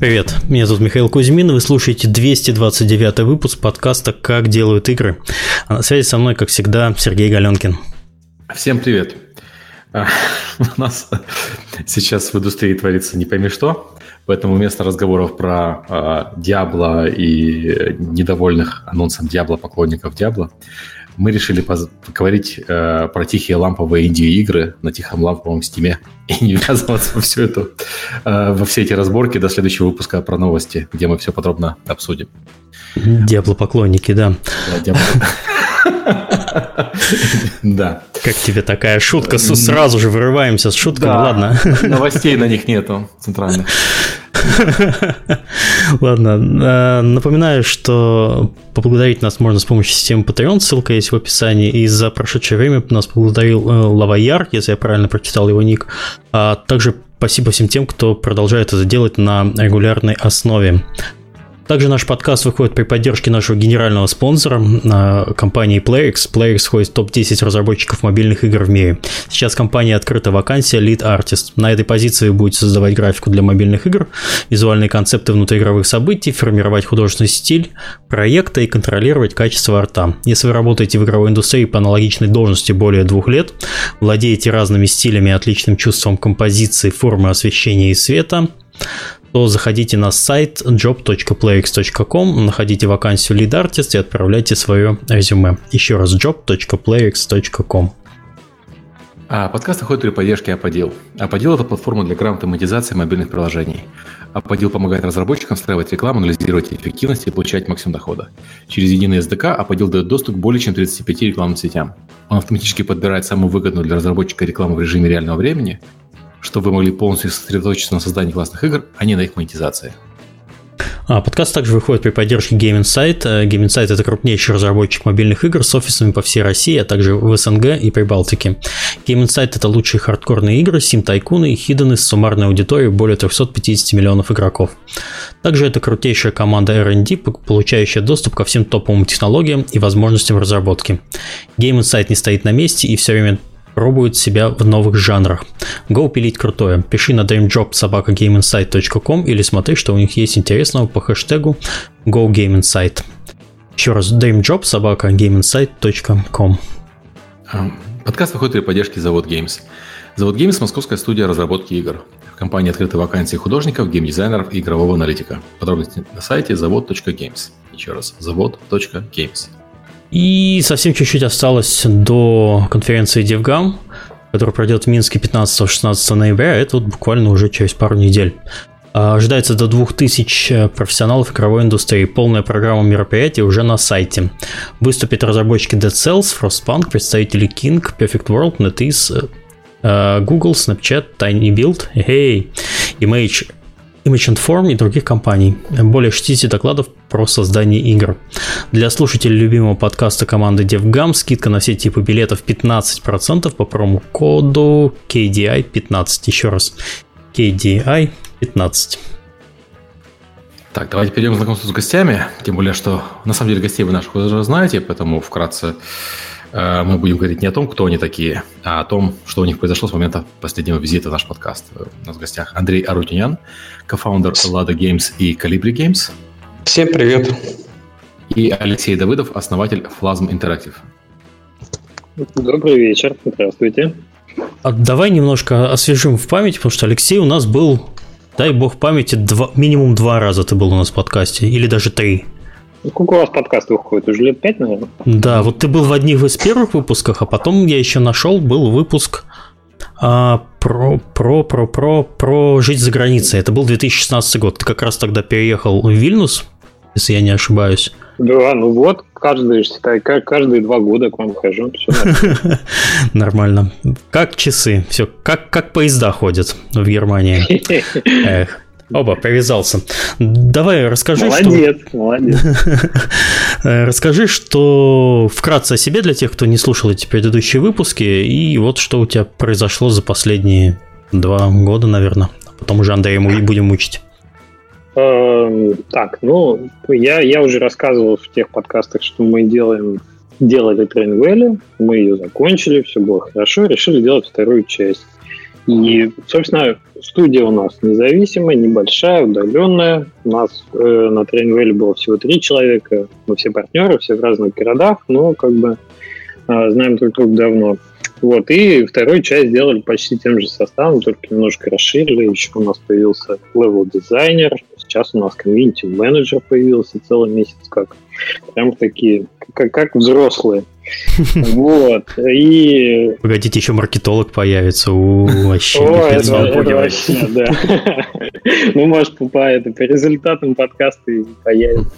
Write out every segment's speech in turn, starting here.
Привет, меня зовут Михаил Кузьмин, вы слушаете 229 выпуск подкаста «Как делают игры». А на связи со мной, как всегда, Сергей Галенкин. Всем привет. А, у нас сейчас в индустрии творится не пойми что, поэтому вместо разговоров про Диабло и недовольных анонсом Диабло поклонников Диабло, мы решили поговорить э, про тихие ламповые инди-игры на тихом ламповом Steam е и не ввязываться во все это, э, во все эти разборки до следующего выпуска про новости, где мы все подробно обсудим. Диабло-поклонники, да. Да, Да. Как тебе такая шутка? Сразу же вырываемся с шутками, ладно. Новостей на них нету центральных. Ладно, э, напоминаю, что поблагодарить нас можно с помощью системы Patreon, ссылка есть в описании, и за прошедшее время нас поблагодарил э, Лаваяр, если я правильно прочитал его ник, а также спасибо всем тем, кто продолжает это делать на регулярной основе. Также наш подкаст выходит при поддержке нашего генерального спонсора, а, компании PlayX. PlayX входит в топ-10 разработчиков мобильных игр в мире. Сейчас компания открыта вакансия Lead Artist. На этой позиции вы будете создавать графику для мобильных игр, визуальные концепты внутриигровых событий, формировать художественный стиль проекта и контролировать качество арта. Если вы работаете в игровой индустрии по аналогичной должности более двух лет, владеете разными стилями отличным чувством композиции, формы освещения и света, то заходите на сайт job.playx.com, находите вакансию Lead Artist и отправляйте свое резюме. Еще раз job.playx.com. А подкаст выходит при поддержке Аподил. Аподил – это платформа для грамотной монетизации мобильных приложений. Аподил помогает разработчикам встраивать рекламу, анализировать эффективность и получать максимум дохода. Через единый SDK Аподил дает доступ к более чем 35 рекламным сетям. Он автоматически подбирает самую выгодную для разработчика рекламу в режиме реального времени – чтобы вы могли полностью сосредоточиться на создании классных игр, а не на их монетизации. А, подкаст также выходит при поддержке Game Insight. Game Insight – это крупнейший разработчик мобильных игр с офисами по всей России, а также в СНГ и Прибалтике. Game Insight – это лучшие хардкорные игры, сим-тайкуны и хиданы с суммарной аудиторией более 350 миллионов игроков. Также это крутейшая команда R&D, получающая доступ ко всем топовым технологиям и возможностям разработки. Game Insight не стоит на месте и все время пробуют себя в новых жанрах. Go пилить крутое. Пиши на dreamjob.gameinsight.com или смотри, что у них есть интересного по хэштегу GoGameInsight. Еще раз, dreamjob.gameinsight.com а, Подкаст выходит при поддержке Завод Games. Завод Games – московская студия разработки игр. В компании открыты вакансии художников, геймдизайнеров и игрового аналитика. Подробности на сайте завод.games. Еще раз, завод.games. И совсем чуть-чуть осталось до конференции DevGam, которая пройдет в Минске 15-16 ноября. Это вот буквально уже через пару недель. А, ожидается до 2000 э, профессионалов игровой индустрии. Полная программа мероприятий уже на сайте. Выступят разработчики Dead Cells, Frostpunk, представители King, Perfect World, NetEase, э, Google, Snapchat, TinyBuild, hey, Image Image Form и других компаний. Более 60 докладов про создание игр. Для слушателей любимого подкаста команды DevGam скидка на все типы билетов 15% по промокоду KDI15. Еще раз, KDI15. Так, давайте перейдем к знакомству с гостями. Тем более, что на самом деле гостей вы наших уже знаете, поэтому вкратце мы будем говорить не о том, кто они такие, а о том, что у них произошло с момента последнего визита в наш подкаст. У нас в гостях Андрей Арутюнян, кофаундер Lada Games и Calibri Games. Всем привет. И Алексей Давыдов, основатель Flasm Interactive. Добрый вечер, здравствуйте. А давай немножко освежим в память, потому что Алексей у нас был, дай бог памяти, два, минимум два раза ты был у нас в подкасте, или даже три. Сколько у вас подкаст выходит? Уже лет пять, наверное? Да, вот ты был в одних из первых выпусках, а потом я еще нашел, был выпуск а, про, про, про, про, про жить за границей. Это был 2016 год. Ты как раз тогда переехал в Вильнюс, если я не ошибаюсь. Да, ну вот, каждые, считай, каждые два года к вам хожу. Нормально. Как часы, все, как, как поезда ходят в Германии. Эх. Оба, привязался. Давай расскажи, молодец, что... Молодец, Расскажи, что вкратце о себе для тех, кто не слушал эти предыдущие выпуски, и вот что у тебя произошло за последние два года, наверное. А потом уже Андрея мы будем мучить. Эм, так, ну, я, я уже рассказывал в тех подкастах, что мы делаем, делали Train Valley, мы ее закончили, все было хорошо, решили делать вторую часть. И, собственно, студия у нас независимая, небольшая, удаленная. У нас э, на Trainwell было всего три человека. Мы все партнеры, все в разных городах, но как бы э, знаем друг друга давно. Вот, и вторую часть сделали почти тем же составом, только немножко расширили. Еще у нас появился level дизайнер, сейчас у нас комьюнити менеджер появился целый месяц как. Прям такие, как, как взрослые. Вот. И... Погодите, еще маркетолог появится. У вообще О, это, это вообще, да. Ну, может, по, это, по результатам подкаста и появится.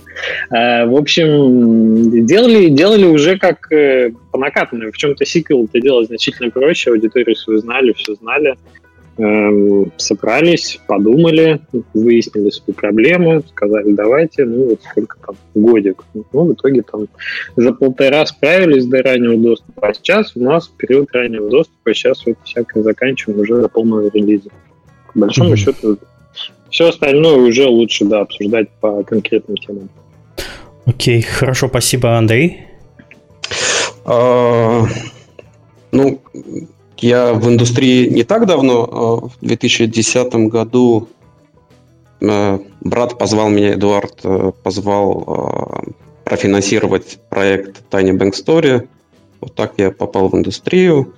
А, в общем, делали, делали уже как э, по накатанной. В чем-то сиквел это делать значительно проще. Аудиторию свою знали, все знали эм, собрались, подумали, выяснили свои проблемы, сказали, давайте, ну вот сколько там, годик. Ну, в итоге там за полтора справились до раннего доступа, а сейчас у нас период раннего доступа, сейчас вот всякое заканчиваем уже до полного релиза. По большому mm-hmm. счету, все остальное уже лучше, да, обсуждать по конкретным темам. Окей, okay, хорошо, спасибо, Андрей. Uh, ну, я в индустрии не так давно, а в 2010 году э, брат позвал меня, Эдуард, э, позвал э, профинансировать проект Tiny Bank Story. Вот так я попал в индустрию.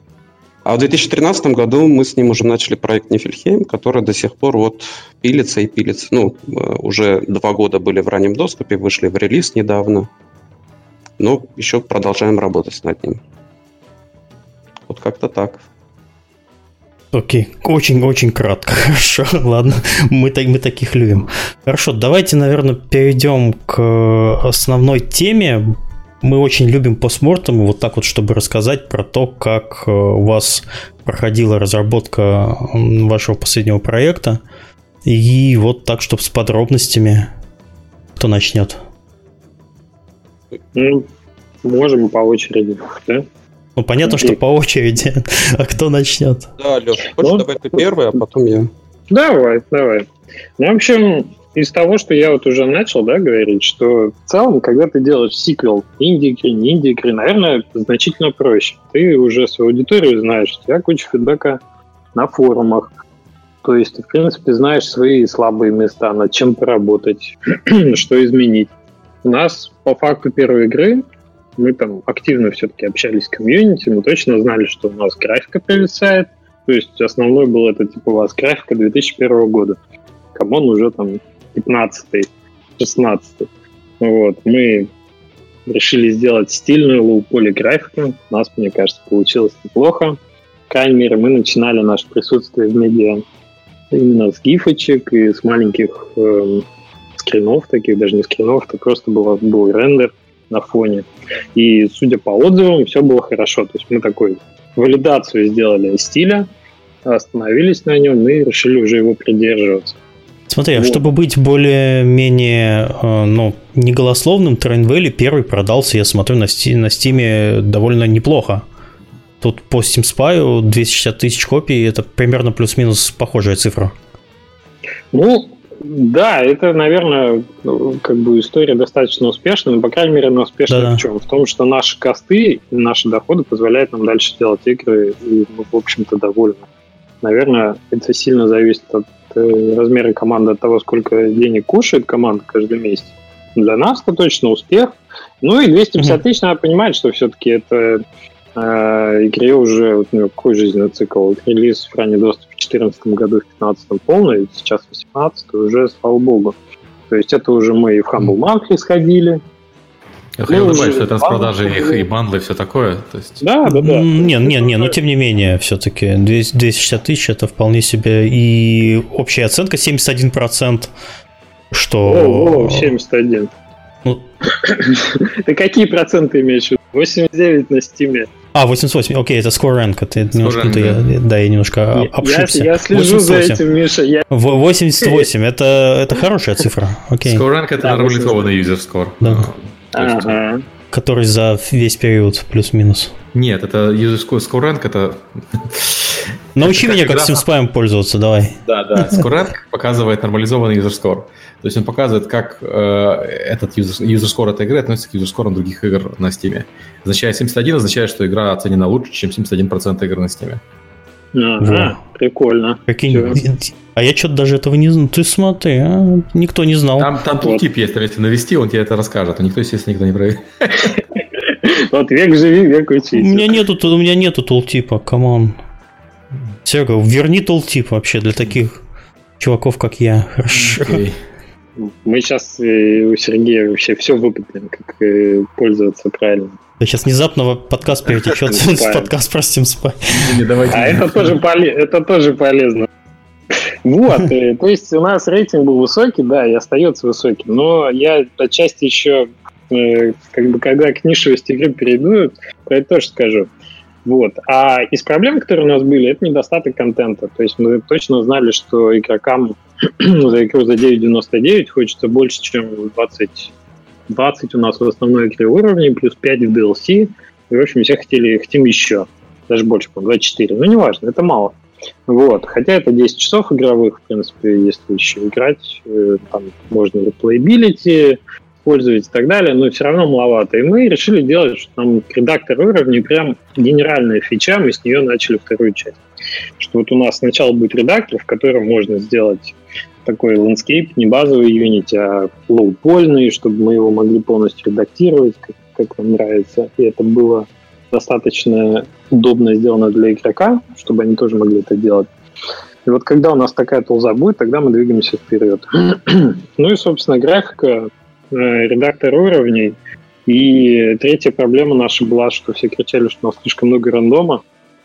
А в 2013 году мы с ним уже начали проект Нифельхейм, который до сих пор вот пилится и пилится. Ну, уже два года были в раннем доступе, вышли в релиз недавно. Но еще продолжаем работать над ним. Вот как-то так. Окей, очень-очень кратко. Хорошо, ладно, мы, мы таких любим. Хорошо, давайте, наверное, перейдем к основной теме. Мы очень любим постмортом, вот так вот, чтобы рассказать про то, как э, у вас проходила разработка вашего последнего проекта. И вот так, чтобы с подробностями. Кто начнет? Ну, можем по очереди, да? Ну, понятно, что по очереди. А кто начнет? Да, Леш, хочешь, ну, давай ты первый, а потом я. Давай, давай. Ну, в общем, из того, что я вот уже начал, да, говорить, что в целом, когда ты делаешь сиквел инди-игры, не инди-игры, наверное, значительно проще. Ты уже свою аудиторию знаешь, у тебя куча фидбэка на форумах, то есть ты, в принципе, знаешь свои слабые места, над чем поработать, что изменить. У нас по факту первой игры мы там активно все-таки общались с комьюнити, мы точно знали, что у нас графика провисает, то есть основной был это типа у вас графика 2001 года. Come on уже там 15 16 Вот, мы решили сделать стильную low-poly графику. У нас, мне кажется, получилось неплохо. Крайней мере, мы начинали наше присутствие в медиа именно с гифочек и с маленьких э, скринов таких, даже не скринов, это просто был, был рендер на фоне. И, судя по отзывам, все было хорошо. То есть мы такой валидацию сделали стиля, остановились на нем и решили уже его придерживаться. Смотри, а вот. чтобы быть более-менее э, ну, неголословным, Train Valley первый продался, я смотрю, на, Steam, на Steam довольно неплохо. Тут по Steam Spy 260 тысяч копий, это примерно плюс-минус похожая цифра. Ну, да, это, наверное, как бы история достаточно успешная, но, по крайней мере, она успешна Да-да. в чем? В том, что наши косты, наши доходы позволяют нам дальше делать игры, и мы, в общем-то, довольны. Наверное, это сильно зависит от э, размера команды, от того, сколько денег кушает команда каждый месяц. Для нас это точно успех. Ну и 250 тысяч, надо понимать, что все-таки это э, игре уже вот, ну, какой жизненный цикл. Релиз в ранний доступ 2014 году, в 2015 полный, сейчас 2018 уже, слава богу. То есть это уже мы и в Humble Monthly сходили, я хотел добавить, что это распродажи их и бандлы и все такое. То есть... Да, да, да. Не, не, не, но тем не менее, все-таки 260 тысяч это вполне себе и общая оценка 71%, что... О, о 71. Ну... Ты какие проценты имеешь? 89 на стиме. А, 88, окей, это score rank. Это немножко, rank, я, да. да, я немножко обшибся. Я, я слежу 88. за этим, Миша. Я... 88, это, это хорошая цифра. Окей. Score rank это да, нормализованный user score. Да. Ага. Который за весь период плюс-минус. Нет, это rank это... Научи меня, как Steam Spy пользоваться, давай. Да, да, rank показывает нормализованный user score. То есть он показывает, как э, этот score этой игры относится к user score других игр на Steam. Означает 71 означает, что игра оценена лучше, чем 71% игр на Steam. Ага, Во. прикольно. Прикинь, а я что-то даже этого не знал. Ты смотри, а? никто не знал. Там, там вот. тип есть, если навести, он тебе это расскажет. А никто, естественно, никто не проверит. Вот век живи, век учись. У меня нету, у меня нету tooltip а, come on. Серега, верни tooltip вообще для таких чуваков, как я. Хорошо. Мы сейчас э, у Сергея вообще все выпытаем, как э, пользоваться правильно. Сейчас внезапно подкаст перетечет с подкаст про Steam Spy. А это тоже, это тоже полезно. Вот, э, то есть у нас рейтинг был высокий, да, и остается высоким, но я отчасти еще, как бы, когда к нишевости игры перейду, про это тоже скажу. Вот. А из проблем, которые у нас были, это недостаток контента. То есть мы точно знали, что игрокам за игру за 9.99 хочется больше, чем 20, 20 у нас в основной игре уровней, плюс 5 в DLC. И, в общем, все хотели, хотим еще. Даже больше, по 24. Но неважно, это мало. Вот. Хотя это 10 часов игровых, в принципе, если еще играть. Э, там можно replayability, пользовать и так далее, но все равно маловато. И мы решили делать, что там редактор уровней прям генеральная фича, мы с нее начали вторую часть. Что вот у нас сначала будет редактор, в котором можно сделать такой landscape, не базовый Unity, а low- польный, чтобы мы его могли полностью редактировать, как, как нам нравится. И это было достаточно удобно сделано для игрока, чтобы они тоже могли это делать. И вот когда у нас такая тулза будет, тогда мы двигаемся вперед. ну и, собственно, графика редактор уровней. И третья проблема наша была, что все кричали, что у нас слишком много рандома.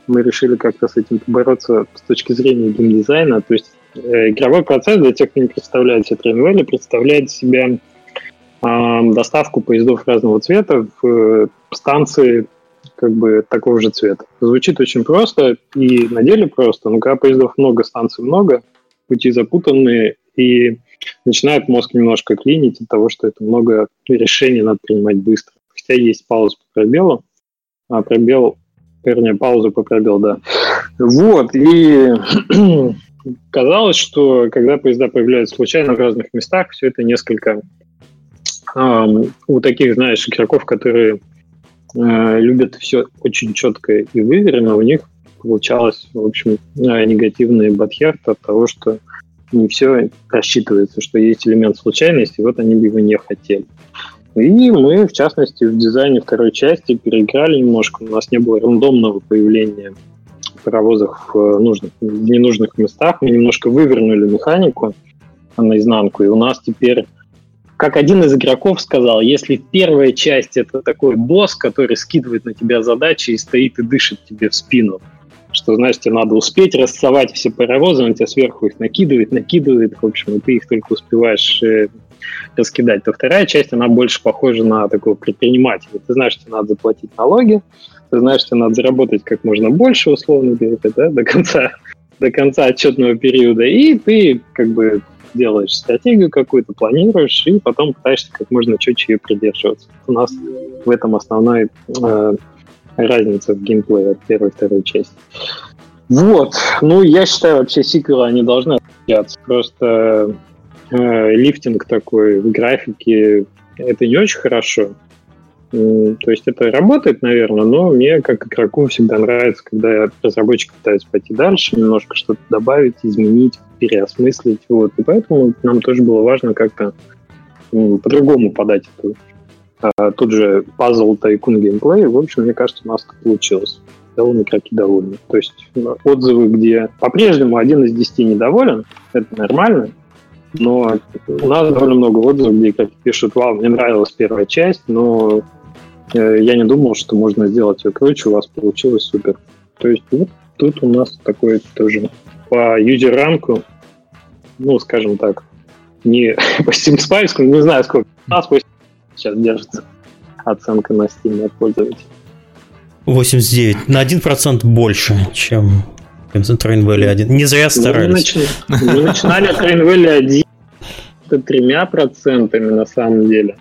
Мы решили как-то с этим побороться с точки зрения геймдизайна. То есть э, игровой процесс, для тех, кто не представляет себе Trainwell, представляет себя э, доставку поездов разного цвета в э, станции как бы такого же цвета. Звучит очень просто и на деле просто, но когда поездов много, станций много, пути запутанные, и начинает мозг немножко клинить от того, что это много решений надо принимать быстро. Хотя есть пауза по пробелу, а пробел, вернее, пауза по пробелу, да. Вот, и казалось, что когда поезда появляются случайно в разных местах, все это несколько эм, у таких, знаешь, игроков, которые э, любят все очень четко и выверено, у них получалось, в общем, э, негативный бадхерт от того, что не все рассчитывается, что есть элемент случайности, вот они бы его не хотели. И мы, в частности, в дизайне второй части переиграли немножко. У нас не было рандомного появления паровозов в, нужных, в ненужных местах. Мы немножко вывернули механику наизнанку. И у нас теперь, как один из игроков сказал, если первая часть это такой босс, который скидывает на тебя задачи и стоит и дышит тебе в спину, что, знаешь, тебе надо успеть рассовать все паровозы, он тебя сверху их накидывает, накидывает, в общем, и ты их только успеваешь э, раскидать, то вторая часть, она больше похожа на такого предпринимателя. Ты знаешь, что надо заплатить налоги, ты знаешь, что надо заработать как можно больше, условно говоря, да, до конца, до конца отчетного периода, и ты как бы делаешь стратегию какую-то, планируешь, и потом пытаешься как можно четче ее придерживаться. У нас в этом основной э, разница в геймплее от первой и второй части. Вот. Ну, я считаю, вообще сиквелы, они должны отличаться. Просто э, лифтинг такой в графике, это не очень хорошо. То есть это работает, наверное, но мне как игроку всегда нравится, когда разработчик пытается пойти дальше, немножко что-то добавить, изменить, переосмыслить. Вот. И поэтому нам тоже было важно как-то по-другому подать эту а, тут же пазл Tycoon геймплей, в общем, мне кажется, у нас получилось. Довольно игроки довольны. То есть ну, отзывы, где по-прежнему один из десяти недоволен, это нормально, но у нас довольно много отзывов, где игроки пишут, вау, мне нравилась первая часть, но э, я не думал, что можно сделать ее круче, у вас получилось супер. То есть вот тут у нас такой тоже по юзер-ранку, ну, скажем так, не по Spy, не знаю, сколько, у нас сейчас держится оценка на Steam от пользователей. 89. На 1% больше, чем Train Valley 1. Не зря старались. Мы, начали, мы начинали Train Valley 1 тремя процентами на самом деле.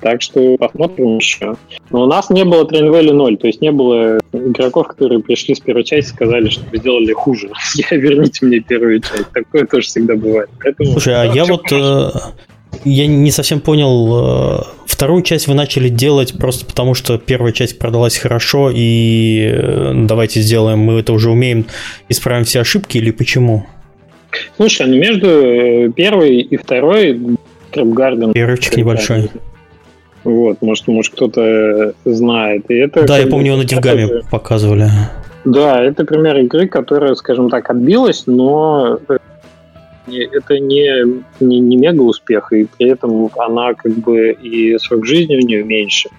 Так что посмотрим еще. Но у нас не было Train Valley 0, то есть не было игроков, которые пришли с первой части и сказали, что вы сделали хуже. Я верните мне первую часть. Такое тоже всегда бывает. Поэтому, Слушай, а я вот... Хорошо. Я не совсем понял, э, вторую часть вы начали делать просто потому, что первая часть продалась хорошо, и э, давайте сделаем, мы это уже умеем, исправим все ошибки, или почему? Слушай, ну между э, первой и второй Трэпгарден... Перерывчик небольшой. Вот, может, может кто-то знает. И это, да, я помню, его на Дивгаме показывали. Да, это пример игры, которая, скажем так, отбилась, но это не, не, не мега успех, и при этом она как бы и срок жизни у нее меньше.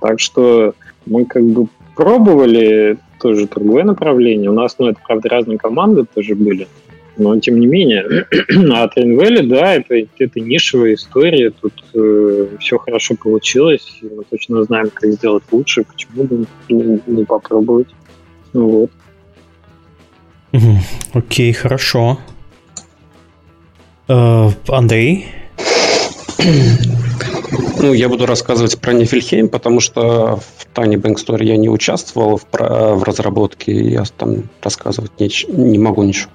Так что мы как бы пробовали тоже другое направление. У нас, ну, это, правда, разные команды тоже были. Но, тем не менее, а Train да, это, это нишевая история. Тут э, все хорошо получилось. Мы точно знаем, как сделать лучше. Почему бы не, не попробовать? Ну, вот. Окей, okay, хорошо. Э, Андрей? Ну, я буду рассказывать про Нифельхейм, потому что в Bank Story я не участвовал в, в разработке, я там рассказывать не, не могу ничего.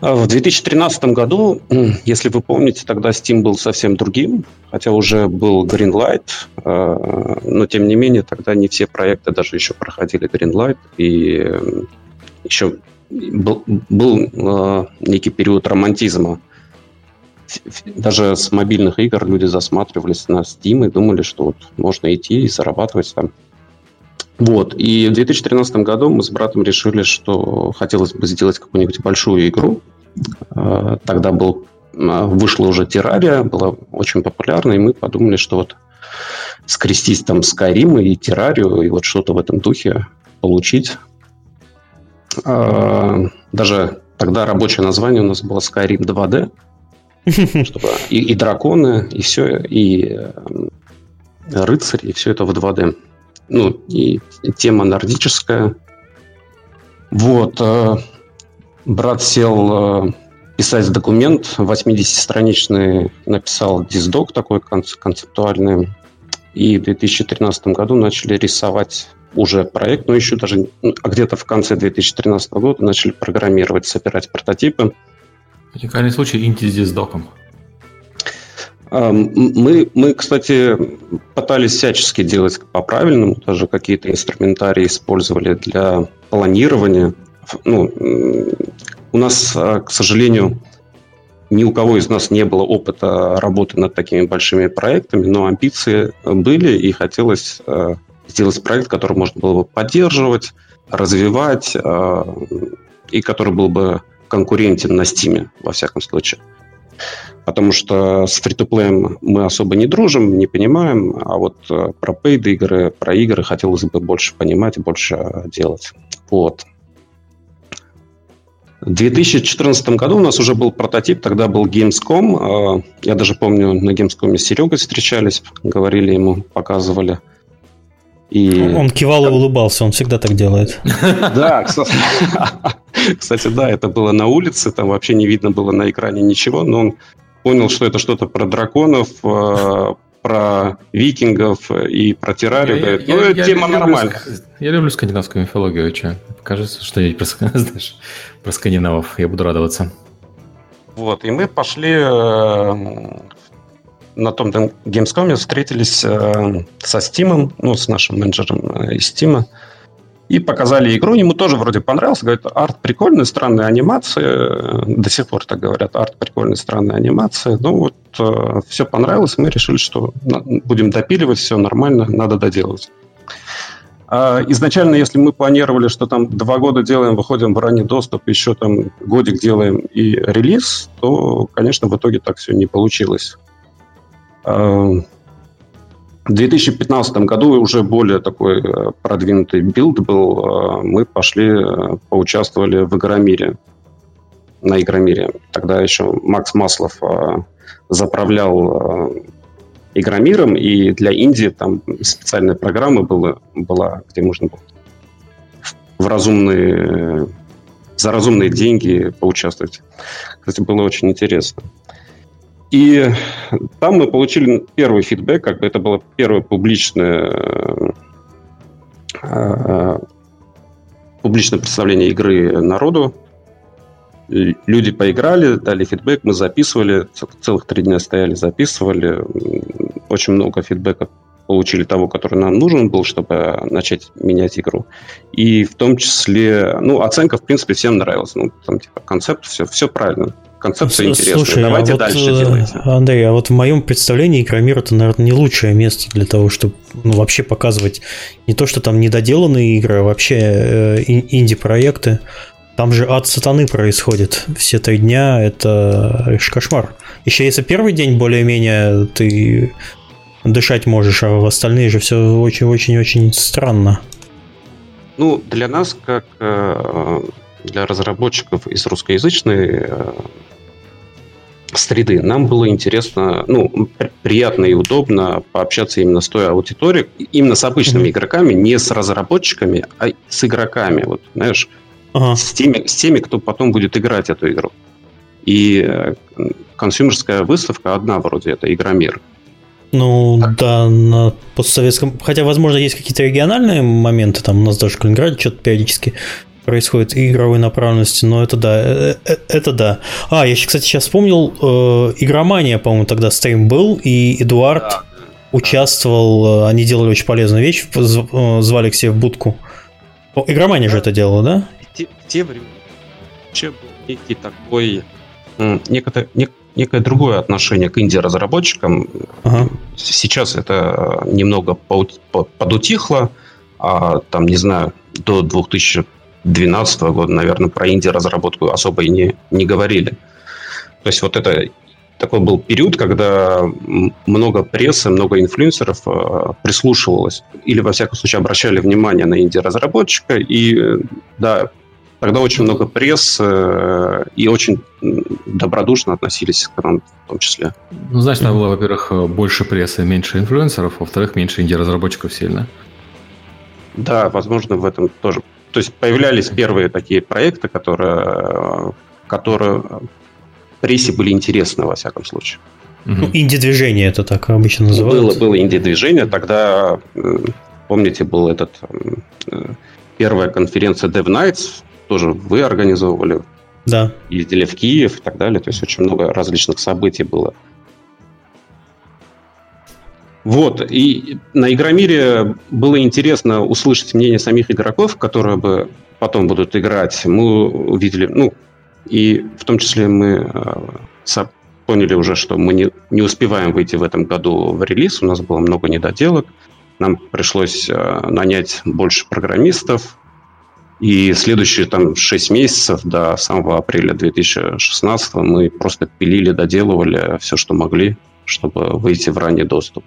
А в 2013 году, если вы помните, тогда Steam был совсем другим, хотя уже был Greenlight, э, но тем не менее тогда не все проекты даже еще проходили Greenlight, и еще был, был э, некий период романтизма даже с мобильных игр люди засматривались на Steam и думали, что вот можно идти и зарабатывать там. Вот. И в 2013 году мы с братом решили, что хотелось бы сделать какую-нибудь большую игру. А, тогда был, а, вышла уже Террария, была очень популярна, и мы подумали, что вот скрестить там Skyrim и Террарию, и вот что-то в этом духе получить. А, даже тогда рабочее название у нас было Skyrim 2D. Чтобы и, и драконы, и все, и э, рыцари, и все это в 2D. Ну, и тема нордическая. Вот. Э, брат сел э, писать документ 80-страничный, написал диздок такой концептуальный. И в 2013 году начали рисовать уже проект, но еще даже а где-то в конце 2013 года начали программировать, собирать прототипы. Уникальный случай Инди с доком. Мы, мы, кстати, пытались всячески делать по-правильному, даже какие-то инструментарии использовали для планирования. Ну, у нас, а, к сожалению, ни у кого из нас не было опыта работы над такими большими проектами, но амбиции были, и хотелось а, сделать проект, который можно было бы поддерживать, развивать, а, и который был бы конкурентен на Steam, во всяком случае. Потому что с фри мы особо не дружим, не понимаем, а вот э, про paid игры, про игры хотелось бы больше понимать и больше делать. Вот. В 2014 году у нас уже был прототип, тогда был Gamescom. Э, я даже помню, на Gamescom с Серегой встречались, говорили ему, показывали. И... Он кивал и улыбался, он всегда так делает. Да, кстати, да, это было на улице, там вообще не видно было на экране ничего, но он понял, что это что-то про драконов, э, про викингов и про террарию. ну, я, тема я нормальная. Я люблю скандинавскую мифологию, что кажется, что я про, знаешь, про скандинавов, я буду радоваться. Вот, и мы пошли э, на том Gamescom встретились э, со Стимом, ну, с нашим менеджером э, из Стима, и показали игру. Ему тоже вроде понравился. Говорит, арт прикольный, странная анимация. До сих пор так говорят, арт прикольный, странная анимация. Ну вот, э, все понравилось. Мы решили, что будем допиливать, все нормально, надо доделать. А изначально, если мы планировали, что там два года делаем, выходим в ранний доступ, еще там годик делаем и релиз, то, конечно, в итоге так все не получилось. В 2015 году уже более такой э, продвинутый билд был. Э, мы пошли, э, поучаствовали в Игромире. На Игромире. Тогда еще Макс Маслов заправлял Игромиром, и для Индии там специальная программа была, была где можно было в разумные, за разумные деньги поучаствовать. Кстати, было очень интересно. И там мы получили первый фидбэк, как бы это было первое публичное, э, публичное представление игры народу. люди поиграли, дали фидбэк, мы записывали, целых три дня стояли, записывали. Очень много фидбэка получили того, который нам нужен был, чтобы начать менять игру. И в том числе, ну, оценка, в принципе, всем нравилась. Ну, там, типа, концепт, все, все правильно. Концепция интересная. Слушай, Давайте а вот, дальше э, делайте. Андрей, а вот в моем представлении Игромир это, наверное, не лучшее место для того, чтобы ну, вообще показывать не то, что там недоделанные игры, а вообще э, инди-проекты. Там же ад сатаны происходит. Все три дня это кошмар. Еще если первый день более-менее ты дышать можешь, а в остальные же все очень-очень-очень странно. Ну, для нас, как э, для разработчиков из русскоязычной э, среды, нам было интересно, ну, приятно и удобно пообщаться именно с той аудиторией, именно с обычными mm-hmm. игроками, не с разработчиками, а с игроками, вот, знаешь, ага. с, теми, с теми, кто потом будет играть эту игру. И э, консюмерская выставка одна вроде, это Игромир. Ну да, на постсоветском. Хотя, возможно, есть какие-то региональные моменты, там у нас даже в Калининграде что-то периодически происходит и игровой направленности, но это да, э, э, это да. А, я, кстати, сейчас вспомнил, э, Игромания, по-моему, тогда стрим был, и Эдуард да, участвовал, они делали очень полезную вещь, звали к себе в будку. О, Игромания да. же это делала, да? Те, те времена вообще был некий такой, некое, некое другое отношение к инди-разработчикам. Ага. Сейчас это немного подутихло, а там, не знаю, до 2012 года, наверное, про инди-разработку особо и не, не говорили. То есть вот это такой был период, когда много прессы, много инфлюенсеров э, прислушивалось или, во всяком случае, обращали внимание на инди-разработчика. И, э, да, Тогда очень много пресс э, и очень добродушно относились к нам в том числе. Ну, значит, там было, во-первых, больше прессы, меньше инфлюенсеров, во-вторых, меньше инди-разработчиков сильно. Да, возможно, в этом тоже. То есть появлялись первые такие проекты, которые, которые прессе были интересны, во всяком случае. Ну, инди-движение это так обычно называется. Было, было инди-движение. Тогда, помните, был этот первая конференция Dev Nights, тоже вы организовывали. Да. Ездили в Киев и так далее. То есть очень много различных событий было. Вот, и на Игромире было интересно услышать мнение самих игроков, которые бы потом будут играть. Мы увидели, ну, и в том числе мы э, поняли уже, что мы не, не успеваем выйти в этом году в релиз, у нас было много недоделок, нам пришлось э, нанять больше программистов, и следующие там 6 месяцев до самого апреля 2016 мы просто пилили, доделывали все, что могли, чтобы выйти в ранний доступ.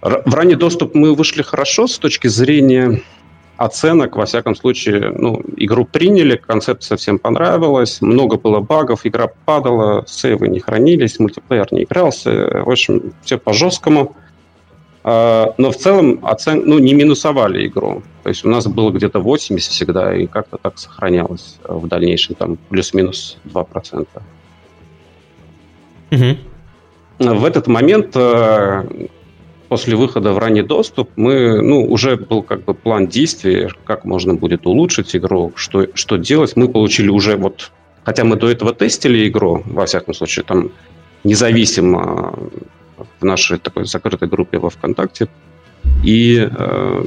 В ранний доступ мы вышли хорошо с точки зрения оценок, во всяком случае, ну, игру приняли, концепция всем понравилась, много было багов, игра падала, сейвы не хранились, мультиплеер не игрался, в общем, все по жесткому – а, но в целом оцен... ну, не минусовали игру. То есть у нас было где-то 80 всегда, и как-то так сохранялось в дальнейшем, там плюс-минус 2%. Угу. В этот момент, э, после выхода в ранний доступ, мы, ну, уже был как бы план действий, как можно будет улучшить игру, что, что делать. Мы получили уже вот, хотя мы до этого тестили игру, во всяком случае, там независимо в нашей такой закрытой группе во ВКонтакте. И э,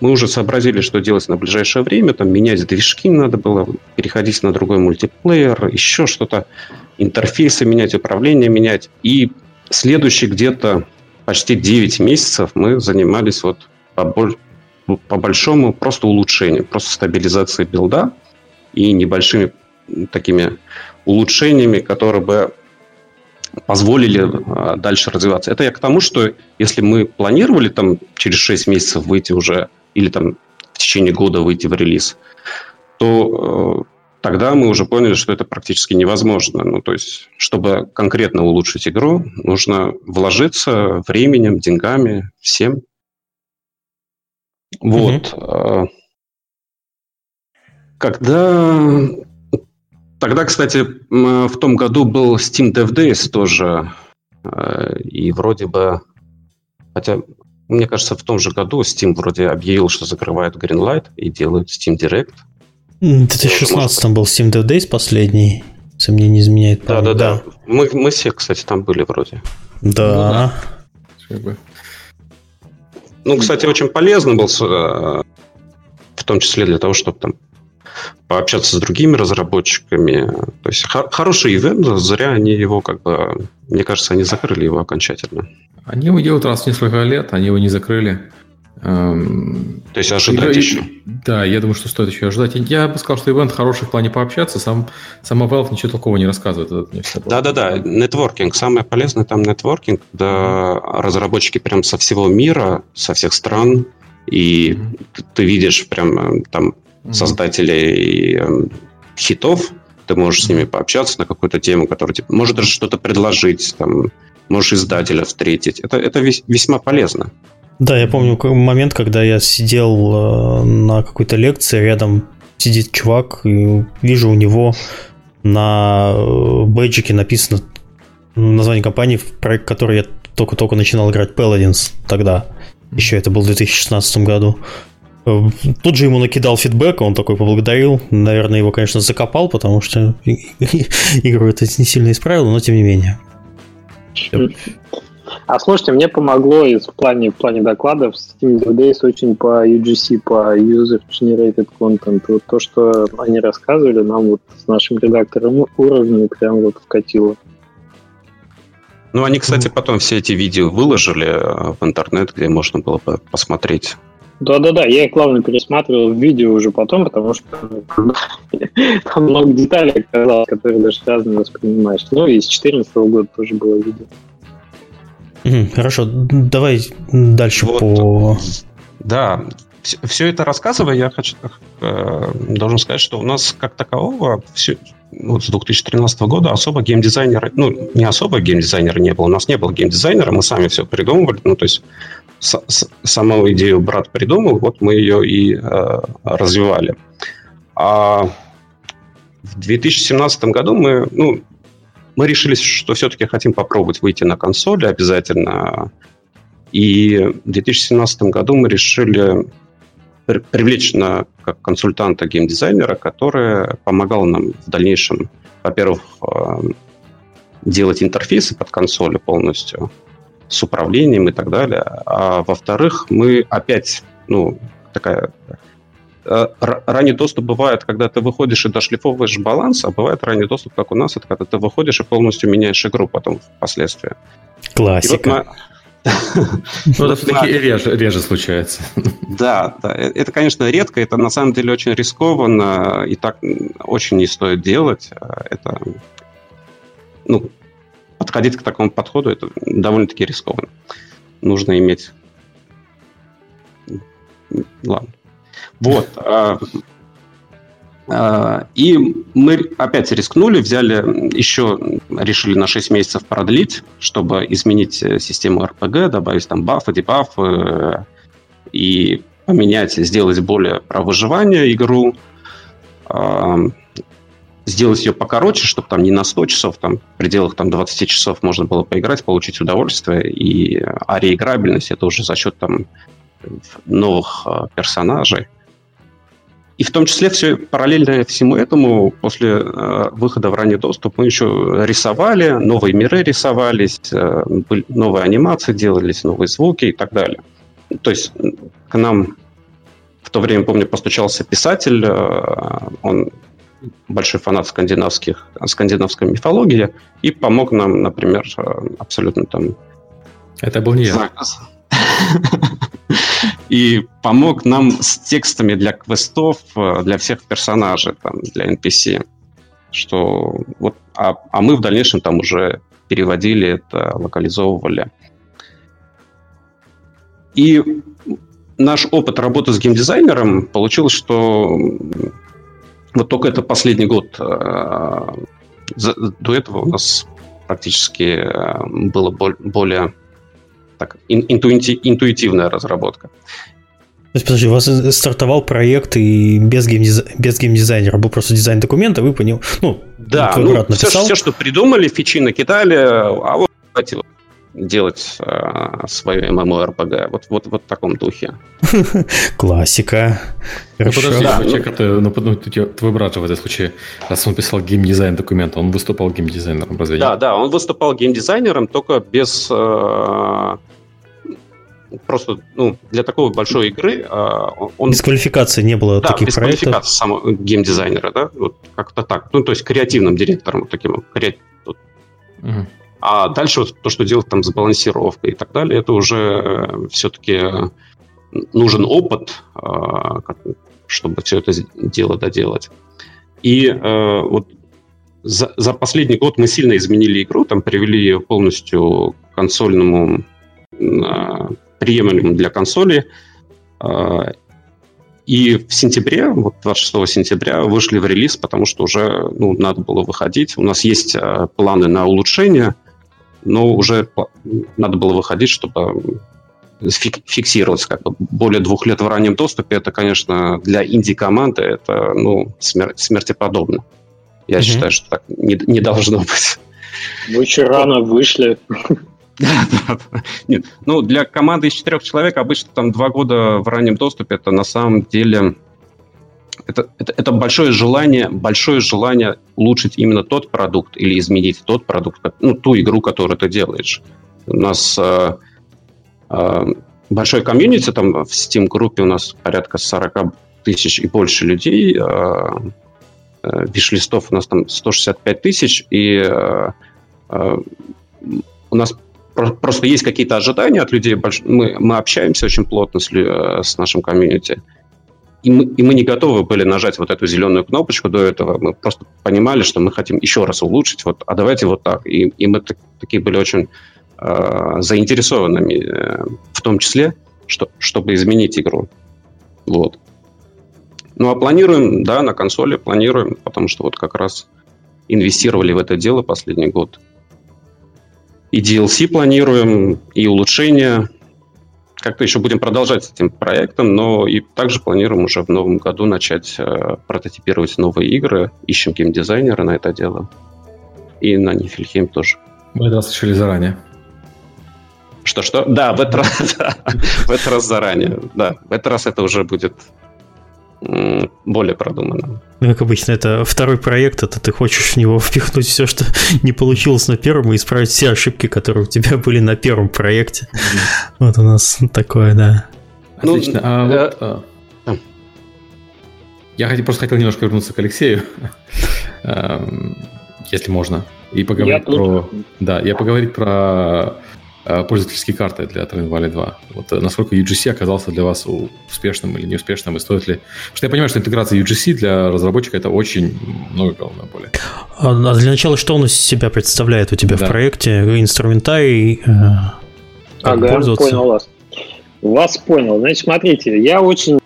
мы уже сообразили, что делать на ближайшее время. Там менять движки надо было, переходить на другой мультиплеер, еще что-то, интерфейсы менять, управление менять. И следующие где-то почти 9 месяцев мы занимались вот по, по большому просто улучшением, просто стабилизацией билда и небольшими такими улучшениями, которые бы позволили а, дальше развиваться. Это я к тому, что если мы планировали там через 6 месяцев выйти уже, или там в течение года выйти в релиз, то э, тогда мы уже поняли, что это практически невозможно. Ну, то есть, чтобы конкретно улучшить игру, нужно вложиться временем, деньгами, всем. Вот. Mm-hmm. Когда Тогда, кстати, в том году был Steam Dev Days тоже. Э, и вроде бы... Хотя, мне кажется, в том же году Steam вроде объявил, что закрывает Greenlight и делают Steam Direct. В 2016 был Steam Dev Days последний, если мне не изменяет Да, да, да. Мы, мы все, кстати, там были вроде. Да. Ну, кстати, очень полезно был, э, в том числе для того, чтобы там пообщаться с другими разработчиками. То есть хороший ивент, зря они его как бы, мне кажется, они закрыли его окончательно. Они его делают раз в несколько лет, они его не закрыли. Эм, То есть ожидать и, еще? Да, я думаю, что стоит еще ожидать. Я бы сказал, что ивент хороший в плане пообщаться, сам, сама Valve ничего такого не рассказывает. Да-да-да, нетворкинг. Самое полезное там нетворкинг, да разработчики прям со всего мира, со всех стран, и mm-hmm. ты, видишь прям э, там mm-hmm. создателей э, хитов, ты можешь с ними пообщаться на какую-то тему, которая тебе может даже что-то предложить, там, можешь издателя встретить. Это, это весь, весьма полезно. Да, я помню момент, когда я сидел э, на какой-то лекции, рядом сидит чувак, и вижу у него на э, бейджике написано название компании, в проект который я только-только начинал играть, Paladins тогда. Еще это был в 2016 году. Э, тут же ему накидал фидбэк, он такой поблагодарил. Наверное, его, конечно, закопал, потому что игру это не сильно исправило, но тем не менее. А слушайте, мне помогло из, в, плане, в плане докладов Steam Days очень по UGC, по User Generated Content. Вот то, что они рассказывали, нам вот с нашим редактором уровня прям вот вкатило. Ну, они, кстати, потом все эти видео выложили э, в интернет, где можно было посмотреть. Да-да-да, я их, главное, пересматривал в видео уже потом, потому что там много деталей оказалось, которые даже разные воспринимаешь. Ну, и с 2014 года тоже было видео. Хорошо, давай дальше вот, по... Да, все это рассказывая, я хочу, э, должен сказать, что у нас как такового все, вот с 2013 года особо геймдизайнера, ну, не особо геймдизайнера не было, у нас не было геймдизайнера, мы сами все придумывали, ну, то есть с, с, саму идею брат придумал, вот мы ее и э, развивали. А в 2017 году мы, ну, мы решили, что все-таки хотим попробовать выйти на консоли обязательно. И в 2017 году мы решили привлечь на как консультанта геймдизайнера, который помогал нам в дальнейшем, во-первых, э, делать интерфейсы под консоли полностью с управлением и так далее. А во-вторых, мы опять, ну, такая ранний доступ бывает, когда ты выходишь и дошлифовываешь баланс, а бывает ранний доступ, как у нас, это когда ты выходишь и полностью меняешь игру потом впоследствии. Классика. Ну, это все-таки реже, реже случается. Да, да, э, это, конечно, редко, это на самом деле очень рискованно, и так очень не стоит делать. Э, это, ну, подходить к такому подходу, это довольно-таки рискованно. Нужно иметь... Ладно. Вот. А, а, и мы опять рискнули, взяли еще, решили на 6 месяцев продлить, чтобы изменить э, систему RPG, добавить там бафы, дебафы и поменять, сделать более про выживание игру, а, сделать ее покороче, чтобы там не на 100 часов, там в пределах там 20 часов можно было поиграть, получить удовольствие, и а реиграбельность это уже за счет там новых персонажей. И в том числе все параллельно всему этому, после э, выхода в ранний доступ, мы еще рисовали, новые миры рисовались, э, новые анимации делались, новые звуки и так далее. То есть к нам в то время, помню, постучался писатель, э, он большой фанат скандинавских, скандинавской мифологии, и помог нам, например, э, абсолютно там... Это был не я. и помог нам с текстами для квестов, э, для всех персонажей, там, для NPC. Что вот, а, а мы в дальнейшем там уже переводили это, локализовывали. И наш опыт работы с геймдизайнером получилось, что вот только это последний год. Э, до этого у нас практически э, было более так, интуити, интуитивная разработка. То есть, подожди, у вас стартовал проект и без, геймдиз... без геймдизайнера был просто дизайн документа, вы понял, ну, да, ну, все, все, что придумали, фичи накидали, а вот хватило. делать э, свою MMORPG. Вот, вот, вот в таком духе. Классика. Ну, подожди, да, человек, ну, это, ну, ну, твой брат же в этом случае, раз он писал геймдизайн документ, он выступал геймдизайнером, разве Да, да, он выступал геймдизайнером, только без... Э, просто ну, для такой большой игры э, он... Без квалификации не было да, таких без проектов? квалификации самого геймдизайнера, да, вот как-то так. Ну, то есть креативным директором, вот таким, креатив... угу. А дальше вот то, что делать там с балансировкой и так далее, это уже э, все-таки нужен опыт, э, чтобы все это дело доделать. И э, вот за, за последний год мы сильно изменили игру, там привели ее полностью к консольному, приемлемому для консоли. И в сентябре, вот 26 сентября, вышли в релиз, потому что уже ну, надо было выходить. У нас есть планы на улучшение – но уже надо было выходить, чтобы фиксироваться. Как бы более двух лет в раннем доступе, это, конечно, для инди-команды это ну, смер- смертеподобно. Я угу. считаю, что так не, не должно быть. Вы очень рано вышли. Нет, ну, для команды из четырех человек обычно там два года в раннем доступе, это на самом деле это, это, это большое желание, большое желание улучшить именно тот продукт или изменить тот продукт, ну, ту игру, которую ты делаешь. У нас э, э, большой комьюнити, там в Steam-группе у нас порядка 40 тысяч и больше людей, э, э, виш-листов у нас там 165 тысяч, и э, э, у нас просто есть какие-то ожидания от людей. Мы, мы общаемся очень плотно с, э, с нашим комьюнити и мы, и мы не готовы были нажать вот эту зеленую кнопочку до этого. Мы просто понимали, что мы хотим еще раз улучшить, вот, а давайте вот так. И, и мы так, такие были очень э, заинтересованными, э, в том числе, что, чтобы изменить игру. Вот. Ну, а планируем, да, на консоли планируем, потому что вот как раз инвестировали в это дело последний год. И DLC планируем, и улучшения, как-то еще будем продолжать с этим проектом, но и также планируем уже в новом году начать э, прототипировать новые игры. Ищем геймдизайнера на это дело. И на Нифельхейм тоже. Мы это решили заранее. Что-что? Да, в этот раз, в этот раз заранее. Да, в этот раз это уже будет более продуманным. Ну, как обычно, это второй проект, это ты хочешь в него впихнуть все, что не получилось на первом, и исправить все ошибки, которые у тебя были на первом проекте. Mm-hmm. Вот у нас такое, да. Ну, Отлично. Ну, а, э, вот, а... Я просто хотел немножко вернуться к Алексею, эм, если можно, и поговорить про... Да, я поговорить про Э, пользовательские карты для Train Valley 2. Вот э, насколько UGC оказался для вас успешным или неуспешным, и стоит ли... Потому что я понимаю, что интеграция UGC для разработчика это очень много головной боли. А, а для начала, что он из себя представляет у тебя да. в проекте? Инструментарий? Э, ага, понял вас. Вас понял. Значит, смотрите, я очень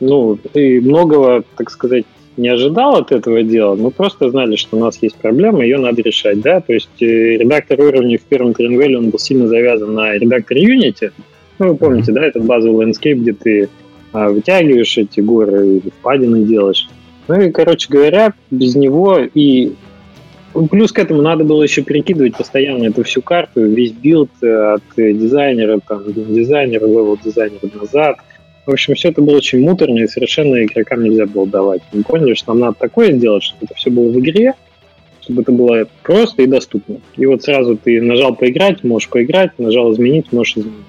ну, и многого, так сказать, не ожидал от этого дела, мы просто знали, что у нас есть проблема, ее надо решать, да, то есть э, редактор уровней в первом Train Valley, он был сильно завязан на редактор Unity, ну, вы помните, да, этот базовый ландскейп, где ты а, вытягиваешь эти горы, впадины делаешь. Ну и, короче говоря, без него и Плюс к этому надо было еще перекидывать постоянно эту всю карту, весь билд э, от дизайнера, там, дизайнера, левел дизайнера назад – в общем, все это было очень муторно, и совершенно игрокам нельзя было давать. Мы поняли, что нам надо такое сделать, чтобы это все было в игре, чтобы это было просто и доступно. И вот сразу ты нажал поиграть, можешь поиграть, нажал изменить, можешь изменить.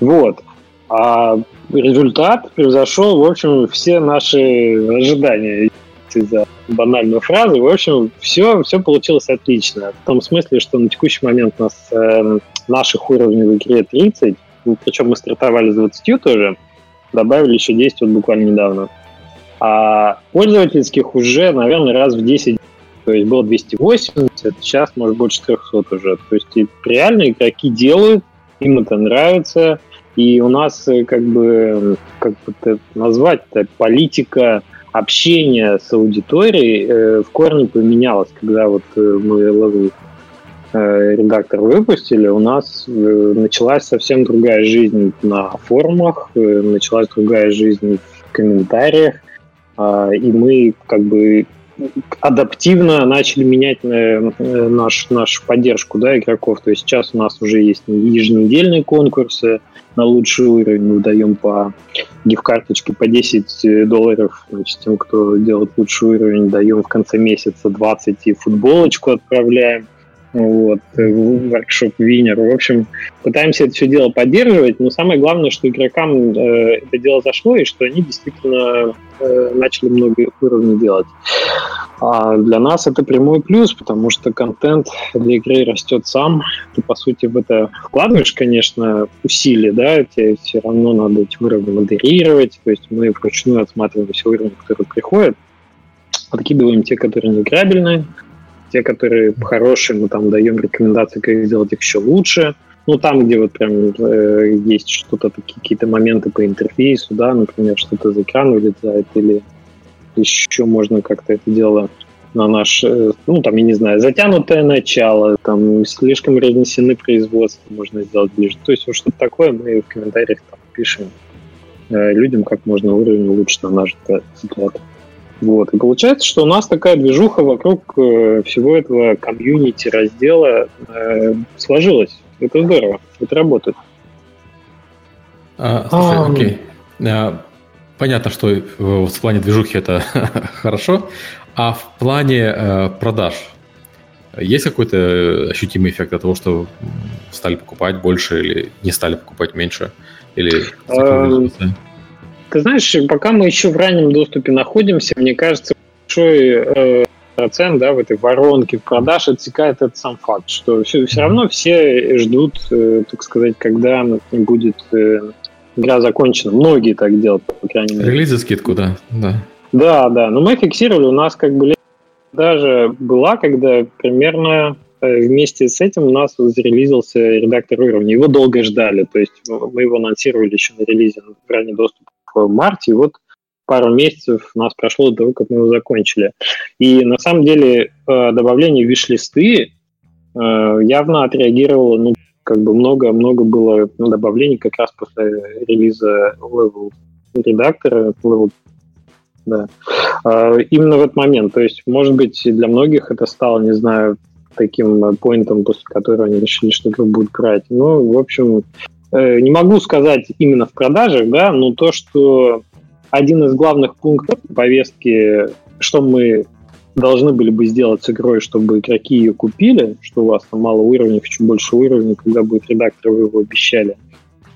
Вот. А результат превзошел, в общем, все наши ожидания из-за банальной фразы. В общем, все, все получилось отлично. В том смысле, что на текущий момент у нас э, наших уровней в игре 30, причем мы стартовали с 20 тоже, добавили еще 10 вот буквально недавно. А пользовательских уже, наверное, раз в 10. То есть было 280, сейчас, может, больше 300 уже. То есть реально игроки делают, им это нравится. И у нас э, как бы, как бы это назвать, это политика общения с аудиторией э, в корне поменялась, когда вот э, мы Э, редактор выпустили, у нас э, началась совсем другая жизнь на форумах, э, началась другая жизнь в комментариях, а, и мы как бы адаптивно начали менять э, наш, нашу поддержку да, игроков. То есть сейчас у нас уже есть еженедельные конкурсы на лучший уровень. Мы даем по гиф-карточке по 10 долларов значит, тем, кто делает лучший уровень. Даем в конце месяца 20 и футболочку отправляем вот, воркшоп Винер. В общем, пытаемся это все дело поддерживать, но самое главное, что игрокам э, это дело зашло, и что они действительно э, начали много уровней делать. А для нас это прямой плюс, потому что контент для игры растет сам. Ты, по сути, в это вкладываешь, конечно, усилия, да, тебе все равно надо эти уровни модерировать, то есть мы вручную отсматриваем все уровни, которые приходят, подкидываем те, которые не играбельные, те, которые хорошие, мы там даем рекомендации, как сделать их еще лучше. Ну, там, где вот прям э, есть что-то, какие-то моменты по интерфейсу, да, например, что-то за экран вылезает, или еще можно как-то это дело на наш, э, ну, там, я не знаю, затянутое начало, там, слишком разнесены производства, можно сделать ближе. То есть вот что-то такое мы в комментариях там пишем э, людям, как можно уровень улучшить на наш ситуацию. Вот. И получается, что у нас такая движуха вокруг э, всего этого комьюнити раздела э, сложилась. Это здорово, это работает. А, слушай, а, окей. А, понятно, что в плане движухи это хорошо, а в плане э, продаж есть какой-то ощутимый эффект от того, что стали покупать больше или не стали покупать меньше? Или ты знаешь, пока мы еще в раннем доступе находимся, мне кажется, большой э, процент да, в этой воронке в продаж отсекает этот сам факт, что все, все равно все ждут, э, так сказать, когда будет э, игра закончена. Многие так делают, по крайней мере. Релизы скидку, да. Да, да. да. Но мы фиксировали, у нас как бы даже была, когда примерно э, вместе с этим у нас зарелизился редактор уровня. Его долго ждали, то есть мы его анонсировали еще на релизе в ранний доступ в марте, и вот пару месяцев у нас прошло до того, как мы его закончили. И на самом деле э, добавление виш-листы э, явно отреагировало, ну, как бы много-много было добавлений как раз после релиза Level редактора, Level да. Э, именно в этот момент. То есть, может быть, для многих это стало, не знаю, таким поинтом, после которого они решили, что игру будут брать. Ну, в общем, Э, не могу сказать именно в продажах, да, но то, что один из главных пунктов повестки, что мы должны были бы сделать с игрой, чтобы игроки ее купили, что у вас там мало уровней, хочу больше уровней, когда будет редактор, вы его обещали,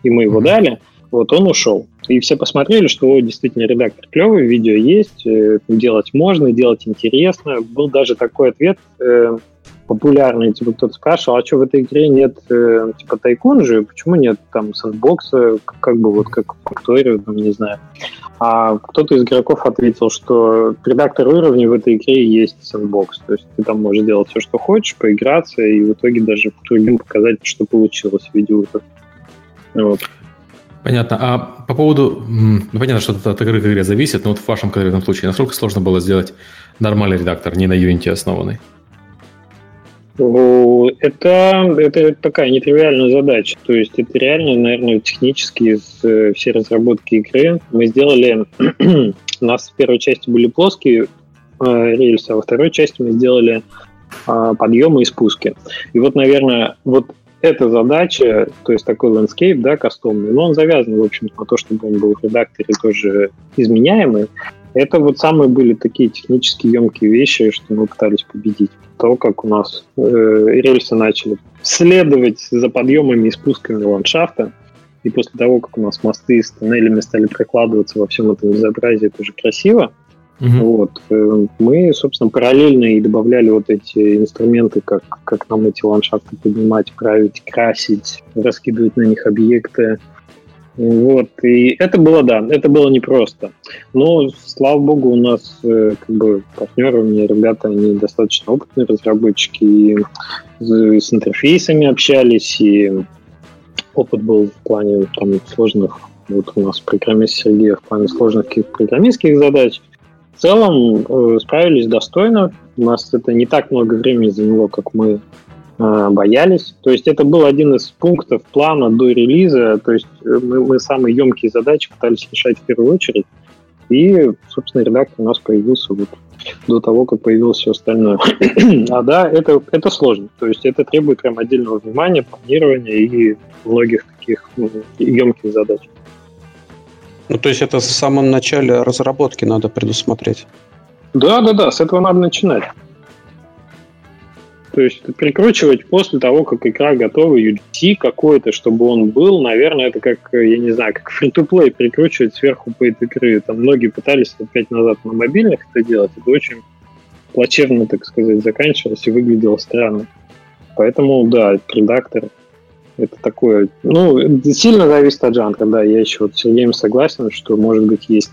и мы его дали, вот он ушел. И все посмотрели, что действительно редактор клевый, видео есть, э, делать можно, делать интересно. Был даже такой ответ, э, популярные, типа кто-то спрашивал, а что в этой игре нет э, типа тайкун же, почему нет там сэндбокса, как бы вот как Факторию, там, не знаю. А кто-то из игроков ответил, что редактор уровней в этой игре есть сэндбокс, то есть ты там можешь делать все, что хочешь, поиграться, и в итоге даже другим показать, что получилось в виде Вот. Понятно. А по поводу... Ну, понятно, что это от игры к игре зависит, но вот в вашем конкретном случае, насколько сложно было сделать нормальный редактор, не на Unity основанный? Это, это такая нетривиальная задача. То есть это реально, наверное, технически из э, всей разработки игры мы сделали... У нас в первой части были плоские э, рельсы, а во второй части мы сделали э, подъемы и спуски. И вот, наверное, вот эта задача, то есть такой ландскейп, да, кастомный, но он завязан, в общем на то, чтобы он был в редакторе тоже изменяемый. Это вот самые были такие технически емкие вещи, что мы пытались победить того, как у нас э, рельсы начали следовать за подъемами и спусками ландшафта, и после того, как у нас мосты с тоннелями стали прокладываться во всем этом безобразии, это уже красиво. Mm-hmm. Вот, э, мы, собственно, параллельно и добавляли вот эти инструменты, как, как нам эти ландшафты поднимать, править, красить, раскидывать на них объекты, вот, и это было, да, это было непросто. Но, слава богу, у нас э, как бы партнеры, у меня ребята, они достаточно опытные разработчики, и с интерфейсами общались, и опыт был в плане там, сложных, вот у нас программист Сергей в плане сложных программистских задач. В целом э, справились достойно. У нас это не так много времени заняло, как мы боялись. То есть это был один из пунктов плана до релиза. То есть э, мы, мы самые емкие задачи пытались решать в первую очередь. И, собственно, редактор у нас появился вот до того, как появилось все остальное. а да, это, это сложно. То есть это требует прям отдельного внимания, планирования и многих таких ну, емких задач. Ну, то есть это в самом начале разработки надо предусмотреть. Да, да, да, с этого надо начинать. То есть прикручивать после того, как игра готова, UGC какой-то, чтобы он был, наверное, это как, я не знаю, как free-to-play прикручивать сверху по этой игры. Там многие пытались лет пять назад на мобильных это делать. Это очень плачевно, так сказать, заканчивалось и выглядело странно. Поэтому, да, редактор это такое... Ну, сильно зависит от жанра, да. Я еще вот с Сергеем согласен, что, может быть, есть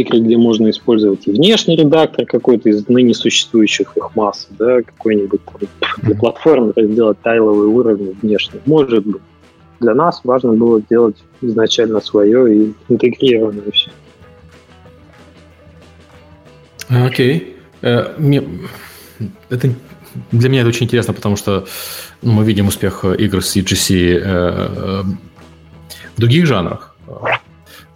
игры, где можно использовать и внешний редактор какой-то из ныне существующих их масс, да, какой-нибудь для платформы сделать тайловые уровни внешне. Может быть. Для нас важно было делать изначально свое и интегрированное все. Окей. Okay. Uh, это для меня это очень интересно, потому что ну, мы видим успех игр с EGC э, в других жанрах.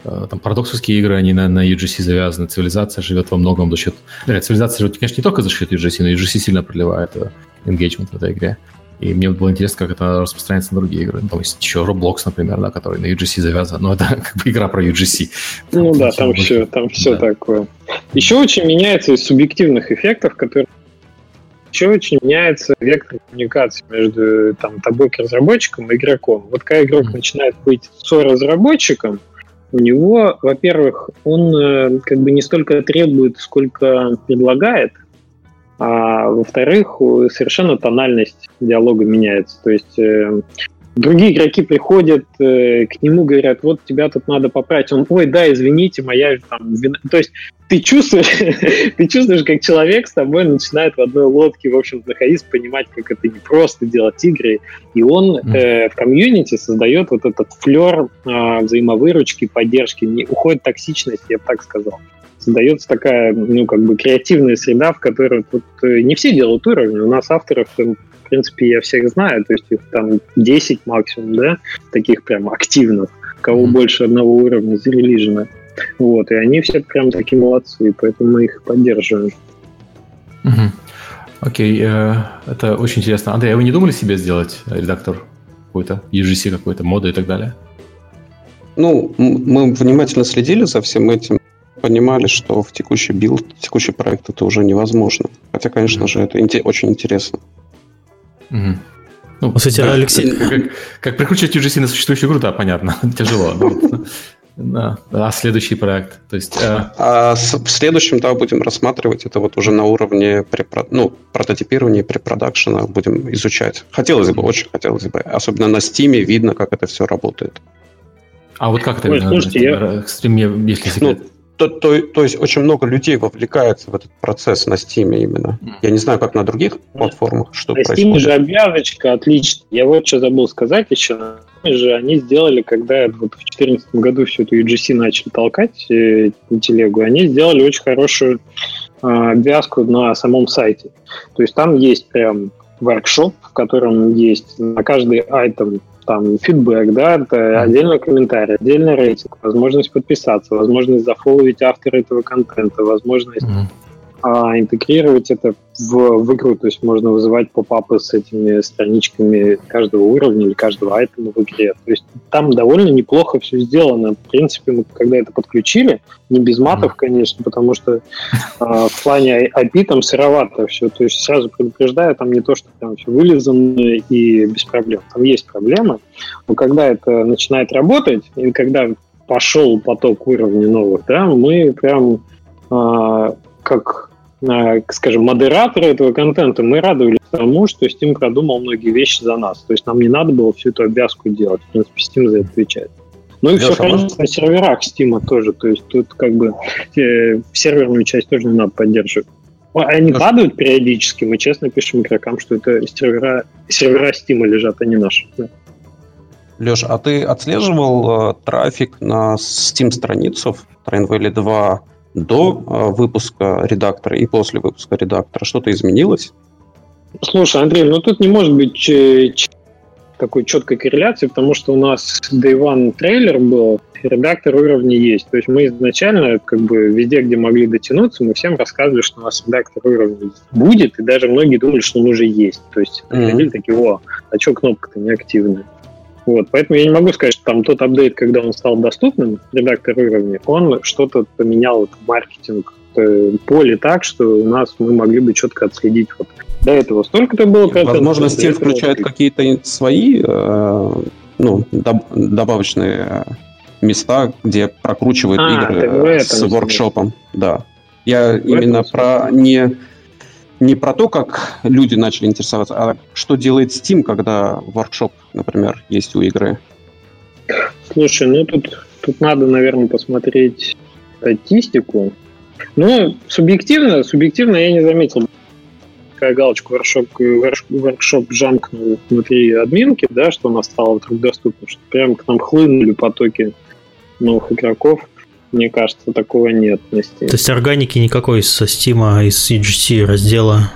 Э, там парадоксовские игры, они на, на UGC завязаны, цивилизация живет во многом за счет... Да, цивилизация живет, конечно, не только за счет UGC, но UGC сильно проливает э, engagement в этой игре. И мне было интересно, как это распространяется на другие игры. Там есть еще Roblox, например, да, который на UGC завязан. Но это как бы игра про UGC. Там ну да, там все, там все да. такое. Еще очень меняется из субъективных эффектов, которые еще очень меняется вектор коммуникации между там, тобой как разработчиком и игроком. Вот когда игрок mm-hmm. начинает быть соразработчиком, у него, во-первых, он э, как бы не столько требует, сколько предлагает, а во-вторых, совершенно тональность диалога меняется. То есть э, другие игроки приходят э, к нему, говорят, вот тебя тут надо поправить. Он, ой, да, извините, моя там вина. То есть ты чувствуешь, ты чувствуешь, как человек с тобой начинает в одной лодке, в общем находиться, понимать, как это не просто делать игры. И он э, в комьюнити создает вот этот флер э, взаимовыручки, поддержки. Не, уходит токсичность, я бы так сказал. Создается такая, ну, как бы креативная среда, в которой тут э, не все делают уровни. У нас авторов в принципе, я всех знаю, то есть их там 10 максимум, да, таких прям активных, кого mm-hmm. больше одного уровня зарелижено. Вот, и они все прям такие молодцы, поэтому мы их поддерживаем. Угу. Окей, э, это очень интересно. Андрей, а вы не думали себе сделать редактор какой-то, UGC какой-то, моды и так далее? Ну, мы внимательно следили за всем этим, понимали, что в текущий билд, в текущий проект это уже невозможно. Хотя, конечно mm-hmm. же, это очень интересно. Mm-hmm. Ну, кстати, Алексей... Как, как прикручивать UGC на существующую игру, да, понятно, тяжело. Да, а следующий проект? То есть, э... а в следующем, да, будем рассматривать это вот уже на уровне препро... ну, прототипирования препродакшена будем изучать. Хотелось бы, очень хотелось бы. Особенно на Steam видно, как это все работает. А вот как это Ой, слушайте, я... стриме, если секрет? Ну, то, то, то есть очень много людей вовлекается в этот процесс на Steam именно. Я не знаю, как на других платформах, что на происходит. На Steam же обвязочка отлично. Я вот что забыл сказать еще. Же они сделали, когда вот в 2014 году всю эту UGC начали толкать э, телегу, они сделали очень хорошую э, обвязку на самом сайте. То есть там есть прям воркшоп, в котором есть на каждый айтем там фидбэк, да, это отдельный комментарий, отдельный рейтинг, возможность подписаться, возможность зафоловить автора этого контента, возможность mm-hmm а, интегрировать это в, в игру. То есть можно вызывать попапы с этими страничками каждого уровня или каждого айтема в игре. То есть там довольно неплохо все сделано. В принципе, мы когда это подключили, не без матов, конечно, потому что а, в плане IP там сыровато все. То есть сразу предупреждаю, там не то, что там все вылезано и без проблем. Там есть проблемы. Но когда это начинает работать, и когда пошел поток уровней новых, да, мы прям а, как Э, скажем, модераторы этого контента, мы радовались тому, что Steam продумал многие вещи за нас. То есть нам не надо было всю эту обвязку делать. В принципе, Steam за это отвечает. Ну и Леша, все хранится на серверах Steam тоже. То есть тут как бы э, серверную часть тоже не надо поддерживать. Они Леша. падают периодически, мы честно пишем игрокам, что это сервера, сервера Steam лежат, а не наши. Да. Леш, а ты отслеживал э, трафик на Steam-страницу Train Valley 2 до а, выпуска редактора и после выпуска редактора? Что-то изменилось? Слушай, Андрей, ну тут не может быть такой четкой корреляции, потому что у нас Day One трейлер был, редактор уровня есть. То есть мы изначально, как бы, везде, где могли дотянуться, мы всем рассказывали, что у нас редактор уровня будет, и даже многие думали, что он уже есть. То есть mm-hmm. такие, о, а что кнопка-то не активная? Вот, поэтому я не могу сказать, что там тот апдейт, когда он стал доступным, редактор уровня, он что-то поменял в маркетинг э, поле так, что у нас мы могли бы четко отследить вот до этого столько-то было процентов. Возможно, стиль включает какие-то свои э, ну, доб- добавочные места, где прокручивают а, игры с воркшопом. Да. Я в именно про не, не про то, как люди начали интересоваться, а что делает Steam, когда воркшоп, например, есть у игры. Слушай, ну тут, тут надо, наверное, посмотреть статистику. Ну, субъективно, субъективно я не заметил такая галочка воркшоп, воркшоп жамкнул внутри админки, да, что она стала вдруг доступна, что прям к нам хлынули потоки новых игроков. Мне кажется, такого нет на Steam. То есть органики никакой со Steam, а из EGC раздела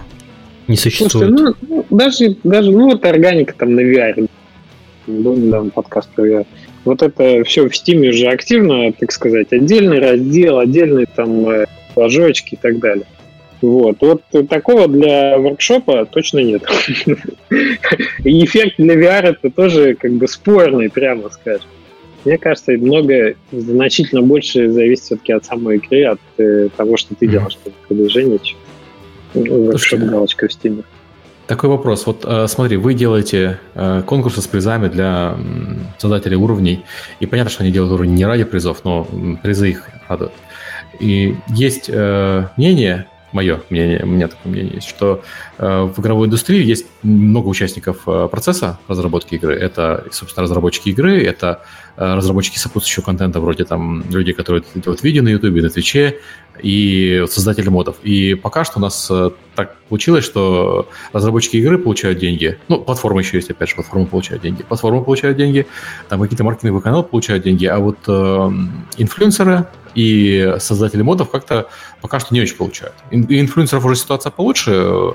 не существует? Слушайте, ну, ну, даже, даже, ну, вот органика там на VR. Был недавно подкаст про VR. Вот это все в Steam уже активно, так сказать, отдельный раздел, отдельные там э, флажочки и так далее. Вот. вот такого для воркшопа точно нет. И эффект для VR это тоже как бы спорный, прямо скажем. Мне кажется, много, значительно больше зависит все-таки от самой игры, от э, того, что ты делаешь, mm продвижение, чем воркшоп галочка в стиме. Такой вопрос. Вот э, смотри, вы делаете э, конкурсы с призами для создателей уровней, и понятно, что они делают уровни не ради призов, но призы их радуют. И есть э, мнение, мое мнение, у меня такое мнение есть, что э, в игровой индустрии есть много участников э, процесса разработки игры. Это, собственно, разработчики игры, это разработчики сопутствующего контента, вроде там люди, которые делают видео на YouTube, на Твиче, и создатели модов. И пока что у нас э, так получилось, что разработчики игры получают деньги. Ну, платформа еще есть, опять же, платформа получает деньги. Платформа получает деньги, там какие-то маркетинговые каналы получают деньги, а вот э, инфлюенсеры и создатели модов как-то пока что не очень получают. И инфлюенсеров уже ситуация получше,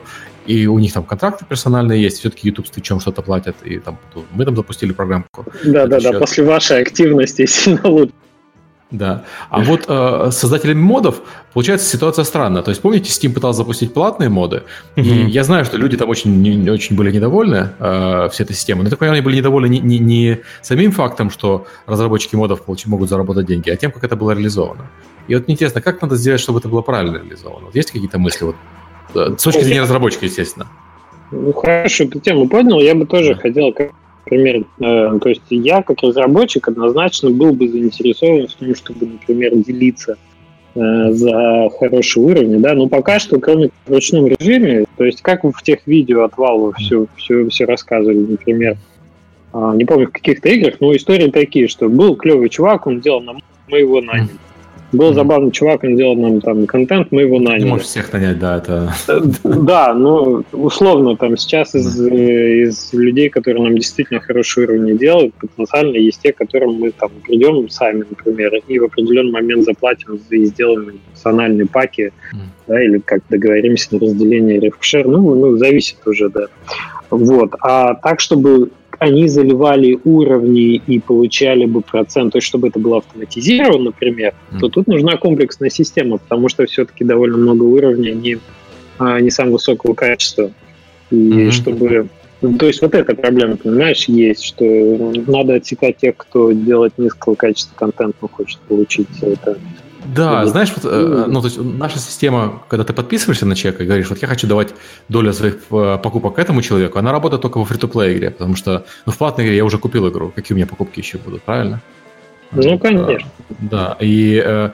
и у них там контракты персональные есть, все-таки YouTube с чем что-то платят, и там мы там запустили программку. Да-да-да, после вашей активности сильно лучше. Да. А вот э, создателями модов получается ситуация странная. То есть, помните, Steam пытался запустить платные моды, mm-hmm. и я знаю, что люди там очень, не, очень были недовольны э, всей этой системой. Но так понимаю, они были недовольны не, не, не самим фактом, что разработчики модов получ, могут заработать деньги, а тем, как это было реализовано. И вот мне интересно, как надо сделать, чтобы это было правильно реализовано? Вот есть какие-то мысли? Вот, с точки зрения разработчика, естественно. Ну, хорошо, эту тему поднял. Я бы тоже хотел как например, э, то есть я как разработчик однозначно был бы заинтересован в том, чтобы, например, делиться э, за хороший уровень, да, но пока что, кроме в ручном режиме, то есть как в тех видео от Valve все, все, все рассказывали, например, э, не помню в каких-то играх, но истории такие, что был клевый чувак, он делал нам, мы его наняли. Был забавный чувак, он делал нам там контент, мы его наняли. Не можешь всех нанять, да, это... Да, ну, условно, там сейчас из, из людей, которые нам действительно хороший уровень делают, потенциально есть те, которым мы там придем сами, например, и в определенный момент заплатим и сделаем национальные паки, да, или как договоримся на разделение рефшер, ну, ну, зависит уже, да. Вот. А так, чтобы они заливали уровни и получали бы процент, то есть чтобы это было автоматизировано, например, mm. то тут нужна комплексная система, потому что все-таки довольно много уровней, они а, не самого высокого качества. И mm-hmm. чтобы... То есть вот эта проблема, понимаешь, есть, что надо отсекать тех, кто делает низкого качества контент, но хочет получить это да, ну, знаешь, вот, э, ну, то есть наша система, когда ты подписываешься на чек и говоришь, вот я хочу давать долю своих э, покупок этому человеку, она работает только во фри-то-плей игре, потому что ну, в платной игре я уже купил игру, какие у меня покупки еще будут, правильно? Ну, конечно. Да, и э,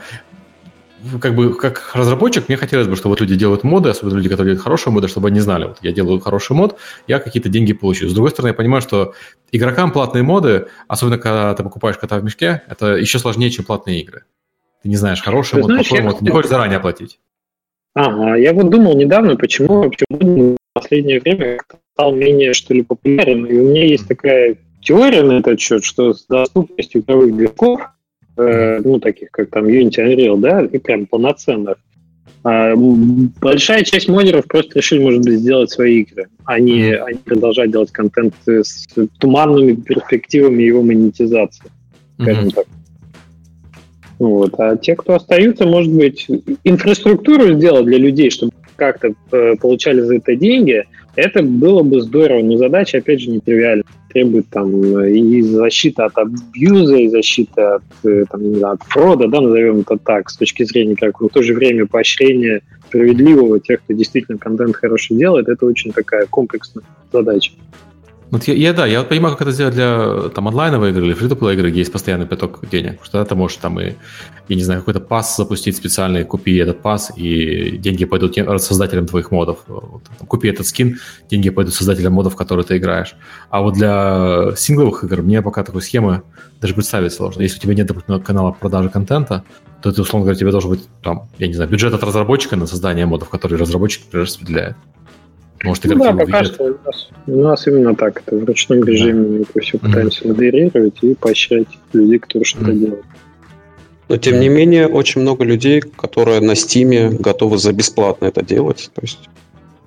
как бы как разработчик мне хотелось бы, чтобы вот люди делают моды, особенно люди, которые делают хорошие моды, чтобы они знали, вот я делаю хороший мод, я какие-то деньги получу. С другой стороны, я понимаю, что игрокам платные моды, особенно когда ты покупаешь кота в мешке, это еще сложнее, чем платные игры. Ты не знаешь, хороший мод, плохой мод, не хочешь заранее оплатить. Ага, я вот думал недавно, почему вообще в последнее время стал менее, что ли, популярен. И у меня есть такая теория на этот счет, что с доступностью игровых движков, э, ну, таких как там Unity Unreal, да, и прям полноценных, А, большая часть модеров просто решили, может быть, сделать свои игры, а не, а не продолжать делать контент с туманными перспективами его монетизации, скажем mm-hmm. так. Вот. А те, кто остаются, может быть, инфраструктуру сделать для людей, чтобы как-то э, получали за это деньги, это было бы здорово, но задача, опять же, нетривиальная. Требует там и защита от абьюза, и защита от, э, там, не знаю, от фрода, да, назовем это так, с точки зрения как в то же время поощрения справедливого тех, кто действительно контент хороший делает, это очень такая комплексная задача. Вот я, я, да, я вот понимаю, как это сделать для там, онлайновой игры или фри игры, где есть постоянный поток денег. Потому что тогда ты можешь там и, я не знаю, какой-то пас запустить специальный, купи этот пас, и деньги пойдут создателям твоих модов. Вот, там, купи этот скин, деньги пойдут создателям модов, в которые ты играешь. А вот для сингловых игр мне пока такой схемы даже представить сложно. Если у тебя нет, допустим, канала продажи контента, то это, условно говоря, тебе должен быть, там, я не знаю, бюджет от разработчика на создание модов, который разработчик, например, распределяет. Может, ну, да, пока видят. что у нас, у нас именно так. Это в ручном режиме да. мы это все пытаемся mm-hmm. модерировать и поощрять людей, которые что-то mm-hmm. делают. Но тем не менее, очень много людей, которые на Стиме готовы за бесплатно это делать. То есть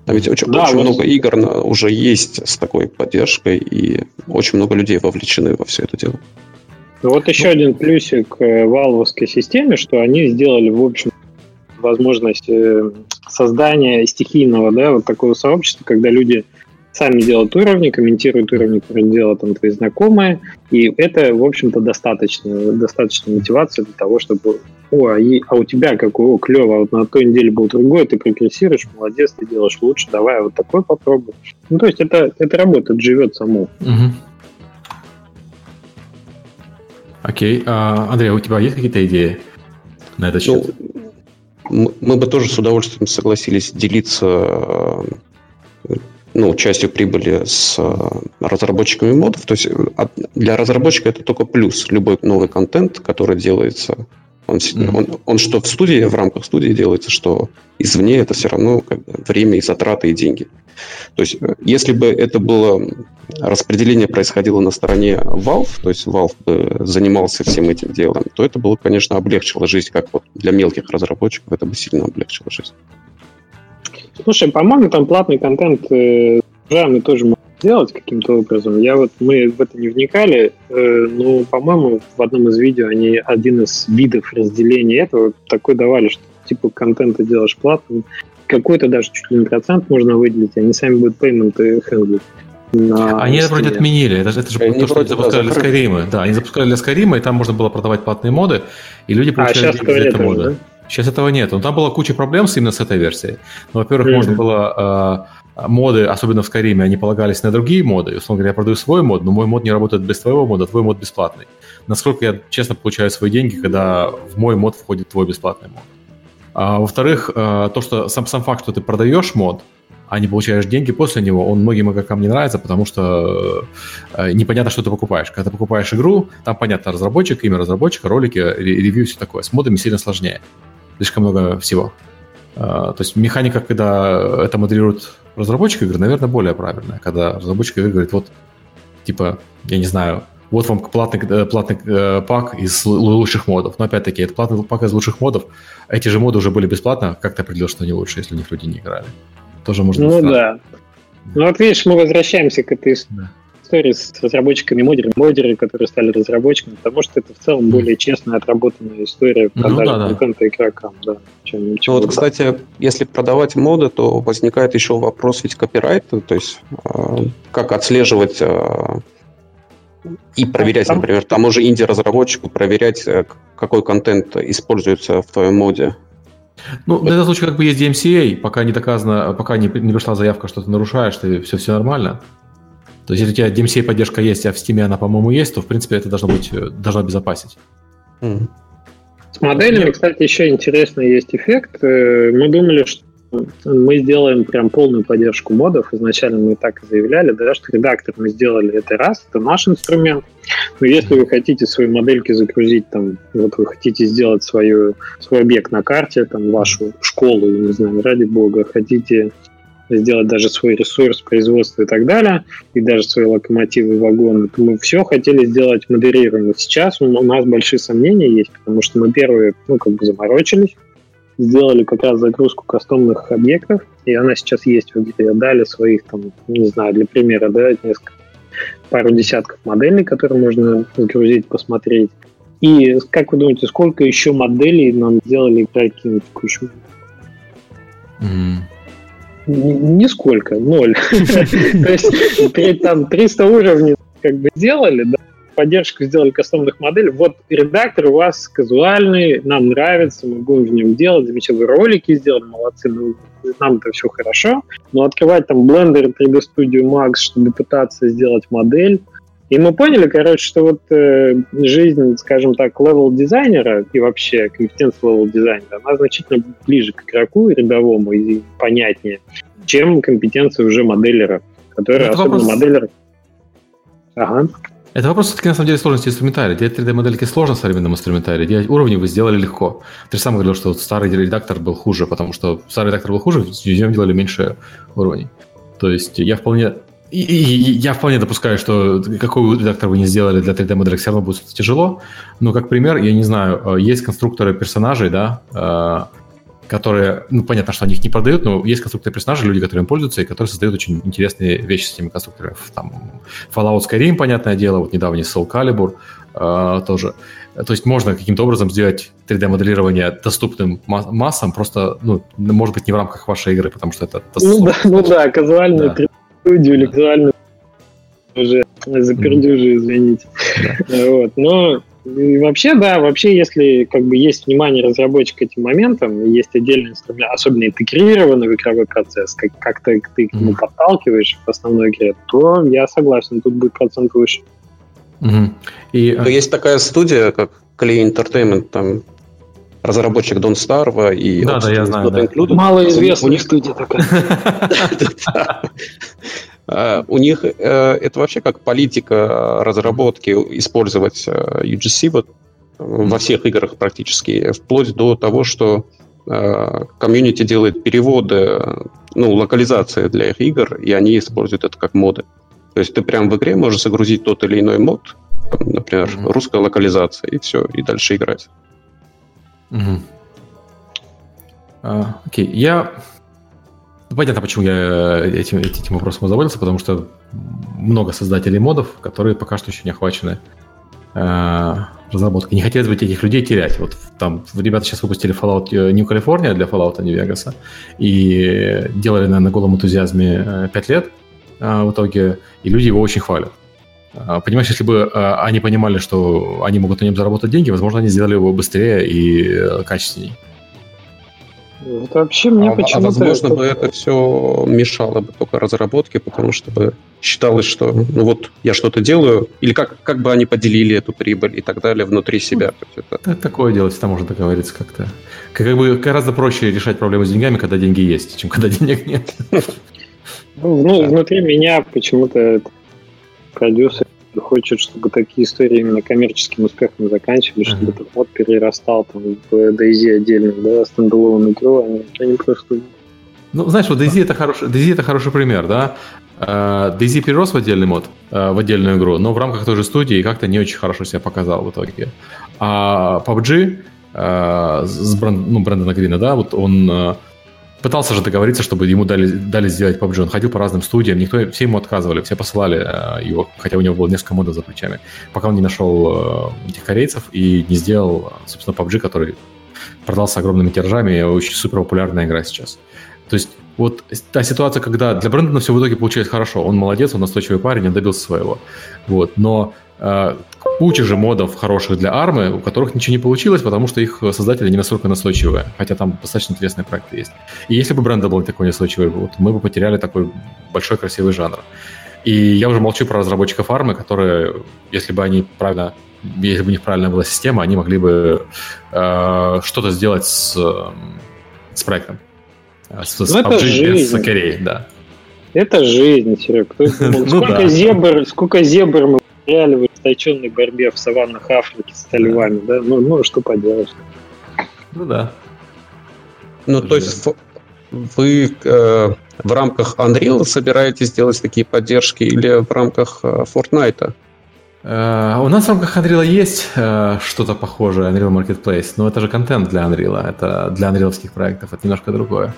там ведь очень, да, очень вот... много игр уже есть с такой поддержкой, и очень много людей вовлечены во все это дело. Ну, вот еще ну, один плюсик э, валвовской системе, что они сделали, в общем, возможность э, создания стихийного, да, вот такого сообщества, когда люди сами делают уровни, комментируют уровни, которые делают там твои знакомые, и это, в общем-то, достаточно, достаточно мотивации для того, чтобы о, а, и, а у тебя как, о, клево, а вот на той неделе был другой, ты прогрессируешь, молодец, ты делаешь лучше, давай вот такой попробуй. Ну, то есть это, это работает, живет само. Угу. Окей. А, Андрей, а у тебя есть какие-то идеи на этот счет? Ну, мы бы тоже с удовольствием согласились делиться ну, частью прибыли с э, разработчиками модов. То есть э, для разработчика это только плюс. Любой новый контент, который делается, он, mm-hmm. он, он что в студии, в рамках студии делается, что извне, это все равно как бы, время и затраты и деньги. То есть, э, если бы это было распределение происходило на стороне Valve, то есть Valve бы занимался всем этим делом, то это было, конечно, облегчило жизнь, как вот для мелких разработчиков это бы сильно облегчило жизнь. Слушай, по-моему, там платный контент э, мы тоже сделать каким-то образом. Я вот мы в это не вникали, э, но, по-моему, в одном из видео они один из видов разделения этого такой давали, что типа контента делаешь платным, какой-то даже чуть ли не процент можно выделить, они сами будут пейменты хендлить. Они это вроде отменили. Это, это же они то, что они запускали для Skyrim. Да, они запускали для Skyrim, и там можно было продавать платные моды, и люди а, получали а, деньги за это моды. Да? Сейчас этого нет. Но там была куча проблем с именно с этой версией. Ну, во-первых, mm-hmm. можно было э, моды, особенно в Skyrim, они полагались на другие моды. Условно говоря, я продаю свой мод, но мой мод не работает без твоего мода, твой мод бесплатный. Насколько я честно получаю свои деньги, когда в мой мод входит твой бесплатный мод. А, во-вторых, э, то, что сам, сам факт, что ты продаешь мод, а не получаешь деньги после него, он многим игрокам не нравится, потому что э, непонятно, что ты покупаешь. Когда ты покупаешь игру, там понятно разработчик, имя разработчика, ролики, ревью, все такое. С модами сильно сложнее. Слишком много всего. Э, то есть механика, когда это модерирует разработчик игры, наверное, более правильная. Когда разработчик игры говорит, вот, типа, я не знаю, вот вам платный, э, платный э, пак из лучших модов. Но опять-таки, это платный пак из лучших модов. Эти же моды уже были бесплатно. Как ты определил, что они лучше, если у них люди не играли? Тоже можно Ну да. Ну вот видишь, мы возвращаемся к этой да. Истории с разработчиками модерами, модеры, которые стали разработчиками, потому что это в целом более честная, отработанная история продажи ну, да, контента да. игрокам, да. Чем, чем ну, вот, кстати, если продавать моды, то возникает еще вопрос ведь копирайта, то есть э, как отслеживать э, и проверять, там, например, тому же инди-разработчику, проверять, э, какой контент используется в твоем моде. Ну, в этом случае как бы есть DMCA, пока не доказано, пока не, не пришла заявка, что ты нарушаешь, ты все, все нормально. То есть, если у тебя DMCA поддержка есть, а в Steam она, по-моему, есть, то, в принципе, это должно быть, э, должно обезопасить. Mm. С моделями, кстати, еще интересный есть эффект. Э, мы думали, что мы сделаем прям полную поддержку модов. Изначально мы так и заявляли, да, что редактор мы сделали это раз, это наш инструмент. Но если вы хотите свои модельки загрузить, там, вот вы хотите сделать свою, свой объект на карте, там, вашу школу, не знаю, ради бога, хотите сделать даже свой ресурс производства и так далее, и даже свои локомотивы, вагоны, мы все хотели сделать модерируемо. Сейчас у нас большие сомнения есть, потому что мы первые, ну, как бы заморочились, сделали как раз загрузку кастомных объектов, и она сейчас есть в игре. Дали своих, там, не знаю, для примера, да, несколько, пару десятков моделей, которые можно загрузить, посмотреть. И как вы думаете, сколько еще моделей нам сделали играть в текущем? Mm. Нисколько, ноль. То есть там 300 уровней как бы сделали, да, поддержку сделали кастомных моделей. Вот редактор у вас казуальный, нам нравится, мы будем в нем делать, замечательные ролики сделали, молодцы, ну, нам это все хорошо. Но открывать там Blender 3D Studio Max, чтобы пытаться сделать модель, и мы поняли, короче, что вот э, жизнь, скажем так, левел дизайнера и вообще компетенция левел дизайнера, она значительно ближе к игроку рядовому и понятнее, чем компетенция уже моделлера, который Это особенно вопрос... моделлер. Ага. Это вопрос все-таки на самом деле сложности инструментария. Делать 3D-модельки сложно в современном инструментарии. Делать уровни вы сделали легко. Ты же сам говорил, что вот старый редактор был хуже, потому что старый редактор был хуже, в нем делали меньше уровней. То есть я вполне и, и, и я вполне допускаю, что какой редактор вы не сделали для 3D-моделек, все равно будет тяжело. Но как пример, я не знаю, э, есть конструкторы персонажей, да, э, которые, ну, понятно, что они их не продают, но есть конструкторы персонажей, люди, которые им пользуются, и которые создают очень интересные вещи с этими конструкторами. Там Fallout Skyrim, понятное дело, вот недавний Soul Calibur э, тоже. То есть можно каким-то образом сделать 3D-моделирование доступным массам, просто, ну, может быть, не в рамках вашей игры, потому что это... Ну да, ну да, казуальная да студию электронную уже запердюжи, извините. Вот. Но вообще, да, вообще, если как бы есть внимание разработчика этим моментом, есть отдельный инструмент, особенно интегрированный в игровой процесс, как, как ты, ты к нему подталкиваешь в основной игре, то я согласен, тут будет процент выше. Угу. И, Но есть такая студия, как Clay Entertainment, там разработчик Don Starva и да, да, я знаю, да. Малоизвестная у них студия такая. А, у них э, это вообще как политика разработки использовать э, UGC вот во всех играх практически, вплоть до того, что э, комьюнити делает переводы, ну, локализации для их игр, и они используют это как моды. То есть ты прям в игре можешь загрузить тот или иной мод, например, mm-hmm. русская локализация, и все, и дальше играть. Угу. А, окей, я... Ну, понятно, почему я этим, этим вопросом озаботился, потому что много создателей модов, которые пока что еще не охвачены э, разработкой. Не хотелось бы этих людей терять. Вот там ребята сейчас выпустили Fallout э, New California для Fallout New Vegas и делали на, на голом энтузиазме 5 лет э, в итоге, и люди его очень хвалят. А, понимаешь, если бы а, они понимали, что они могут на нем заработать деньги, возможно, они сделали его быстрее и э, качественнее. Это вообще мне а, почему-то... А возможно, это... бы это все мешало бы только разработке, потому что бы считалось, что ну вот я что-то делаю, или как, как бы они поделили эту прибыль и так далее внутри себя. Ну, это... Такое делать, всегда можно договориться как-то. Как бы гораздо проще решать проблемы с деньгами, когда деньги есть, чем когда денег нет. Ну, внутри меня почему-то продюсер хочет, чтобы такие истории именно коммерческим успехом заканчивались, чтобы этот мод перерастал там, в DayZ отдельно, да, стендалон игру, они, они просто... Ну, знаешь, вот DayZ это хороший, DayZ это хороший пример, да. DayZ перерос в отдельный мод, э, в отдельную игру, но в рамках той же студии как-то не очень хорошо себя показал в итоге. А PUBG э, с бренд, ну, Брэндона Грина, да, вот он э, пытался же договориться, чтобы ему дали, дали сделать PUBG. Он ходил по разным студиям, никто, все ему отказывали, все посылали э, его, хотя у него было несколько модов за плечами, пока он не нашел э, этих корейцев и не сделал, собственно, PUBG, который продался огромными тиражами и очень супер популярная игра сейчас. То есть вот та ситуация, когда для Брэндона все в итоге получилось хорошо, он молодец, он настойчивый парень, он добился своего. Вот, но куча же модов хороших для армы, у которых ничего не получилось, потому что их создатели не настолько настойчивые, хотя там достаточно интересные проекты есть. И если бы бренда был такой настойчивый, вот, мы бы потеряли такой большой красивый жанр. И я уже молчу про разработчиков армы, которые, если бы они правильно, если бы у них правильная была система, они могли бы э, что-то сделать с, с проектом. С, с ну, PUBG без Кореи, да. Это жизнь, Серег. Ну сколько зебр, сколько зебр мы потеряли в ожесточенной борьбе в саваннах Африки с талибами, да? Ну, ну что поделать. Ну да. Ну, то есть вы э, в рамках Unreal собираетесь делать такие поддержки или в рамках э, Fortnite? Uh, у нас в рамках Unreal есть uh, что-то похожее, Unreal Marketplace, но это же контент для Unreal, это для анриловских проектов, это немножко другое.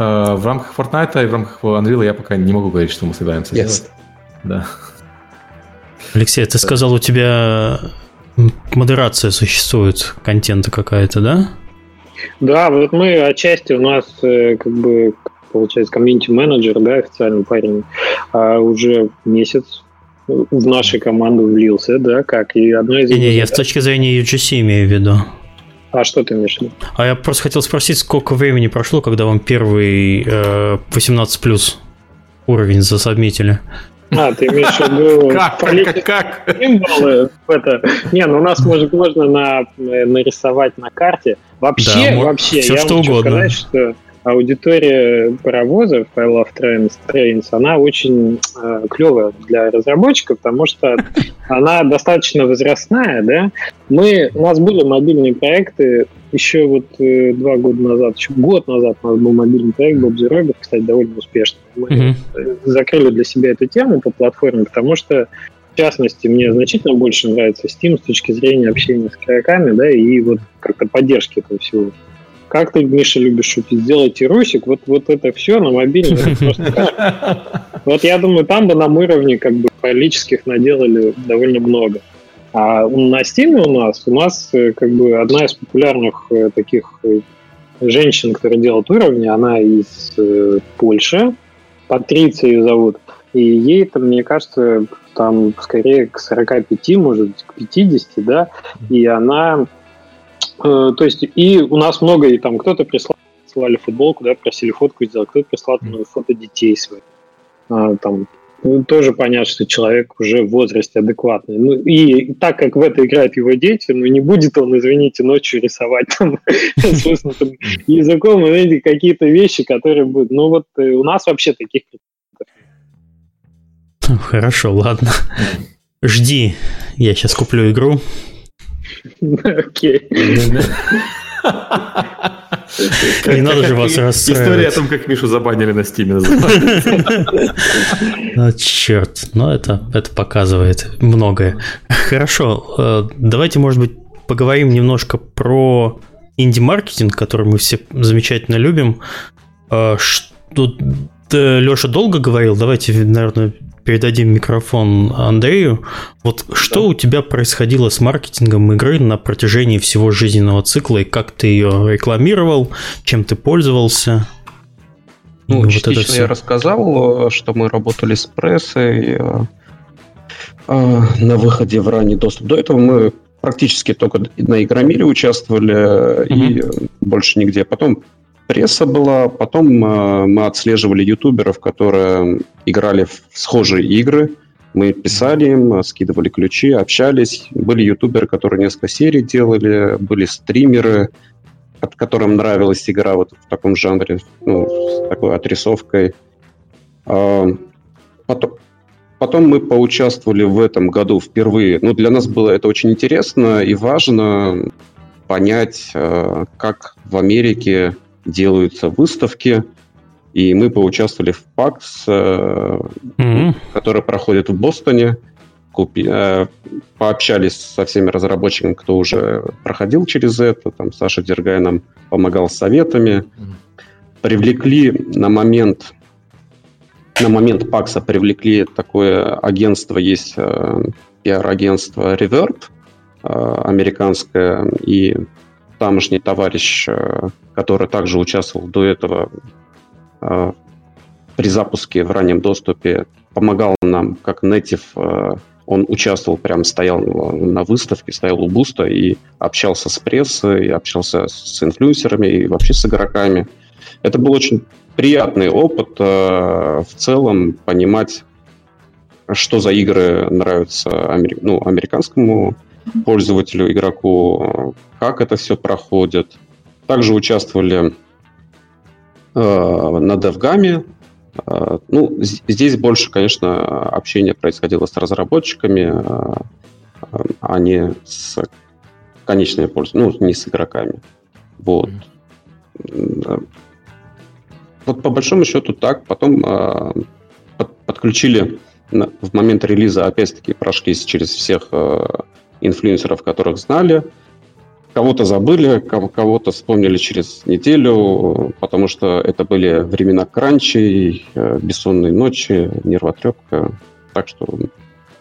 Uh, в рамках Fortnite и в рамках Unreal я пока не могу говорить, что мы собираемся yes. делать. Да. Алексей, ты сказал, у тебя модерация существует, контента какая-то, да? Да, вот мы отчасти у нас э, как бы получается, комьюнити-менеджер, да, официальный парень, а уже месяц в нашу команду влился, да, как, и одно из... Не, не, я с точки зрения UGC имею в виду. А что ты имеешь в виду? А я просто хотел спросить, сколько времени прошло, когда вам первый э, 18 плюс уровень засобмитили? А, ты имеешь в виду... Как? Как? Как? Символы? Это... Не, ну у нас может, можно на, нарисовать на карте. Вообще, да, вообще, все я что угодно. сказать, что аудитория паровозов I Love Trains, Trains, она очень э, клевая для разработчиков, потому что она достаточно возрастная, да. Мы, у нас были мобильные проекты еще вот э, два года назад, еще год назад у нас был мобильный проект Bob Robot, кстати, довольно успешный. Мы mm-hmm. закрыли для себя эту тему по платформе, потому что в частности, мне значительно больше нравится Steam с точки зрения общения с игроками, да, и вот как-то поддержки этого всего. Как ты, Миша, любишь шутить? Сделайте русик, вот, вот это все на мобильном. Вот я думаю, там бы нам уровне как бы политических наделали довольно много. А на Steam у нас, у нас э, как бы одна из популярных э, таких э, женщин, которая делает уровни, она из Польши, Патриция ее зовут, и ей там, мне кажется, там скорее к 45, может быть, к 50, да, и она то есть и у нас много, и там кто-то прислал, присылали футболку, да, просили фотку сделать, кто-то прислал там, фото детей своих. А, там ну, тоже понятно, что человек уже в возрасте адекватный. Ну, и так как в это играют его дети, ну, не будет он, извините, ночью рисовать там, там языком, знаете, какие-то вещи, которые будут... Ну, вот э, у нас вообще таких Хорошо, ладно. Жди, я сейчас куплю игру. Окей. Не надо же вас расстраивать. История о том, как Мишу забанили на Стиме. Ну, черт, но это, это показывает многое. Хорошо, э, давайте, может быть, поговорим немножко про инди-маркетинг, который мы все замечательно любим. Э, что Леша долго говорил, давайте, наверное, передадим микрофон Андрею. Вот что у тебя происходило с маркетингом игры на протяжении всего жизненного цикла, и как ты ее рекламировал, чем ты пользовался? Ну, вот частично это я рассказал, что мы работали с прессой э, э, на выходе в ранний доступ. До этого мы практически только на Игромире участвовали угу. и больше нигде. Потом пресса была, потом э, мы отслеживали ютуберов, которые играли в схожие игры, мы писали им, скидывали ключи, общались. Были ютуберы, которые несколько серий делали, были стримеры, от которым нравилась игра вот в таком жанре, ну, с такой отрисовкой. А, потом, потом мы поучаствовали в этом году впервые. Ну, для нас было это очень интересно и важно понять, э, как в Америке делаются выставки, и мы поучаствовали в PAX, mm-hmm. который проходит в Бостоне, купи, э, пообщались со всеми разработчиками, кто уже проходил через это, там Саша Дергай нам помогал советами, mm-hmm. привлекли на момент на момент ПАКСа привлекли такое агентство, есть э, пиар-агентство Reverb, э, американское, и тамошний товарищ, э, который также участвовал до этого э, при запуске в раннем доступе, помогал нам как native. Э, он участвовал, прям стоял на выставке, стоял у буста и общался с прессой, общался с инфлюенсерами и вообще с игроками. Это был очень приятный опыт в целом понимать, что за игры нравятся ну, американскому пользователю, игроку, как это все проходит. Также участвовали э, на DevGAM. Э, ну, здесь больше, конечно, общение происходило с разработчиками, э, а не с конечными пользователями, ну, не с игроками. Вот. Вот по большому счету так. Потом э, под, под подключили в момент релиза, опять-таки, прошлись через всех э, инфлюенсеров, которых знали. Кого-то забыли, кого-то вспомнили через неделю, потому что это были времена кранчей, э, бессонные ночи, нервотрепка. Так что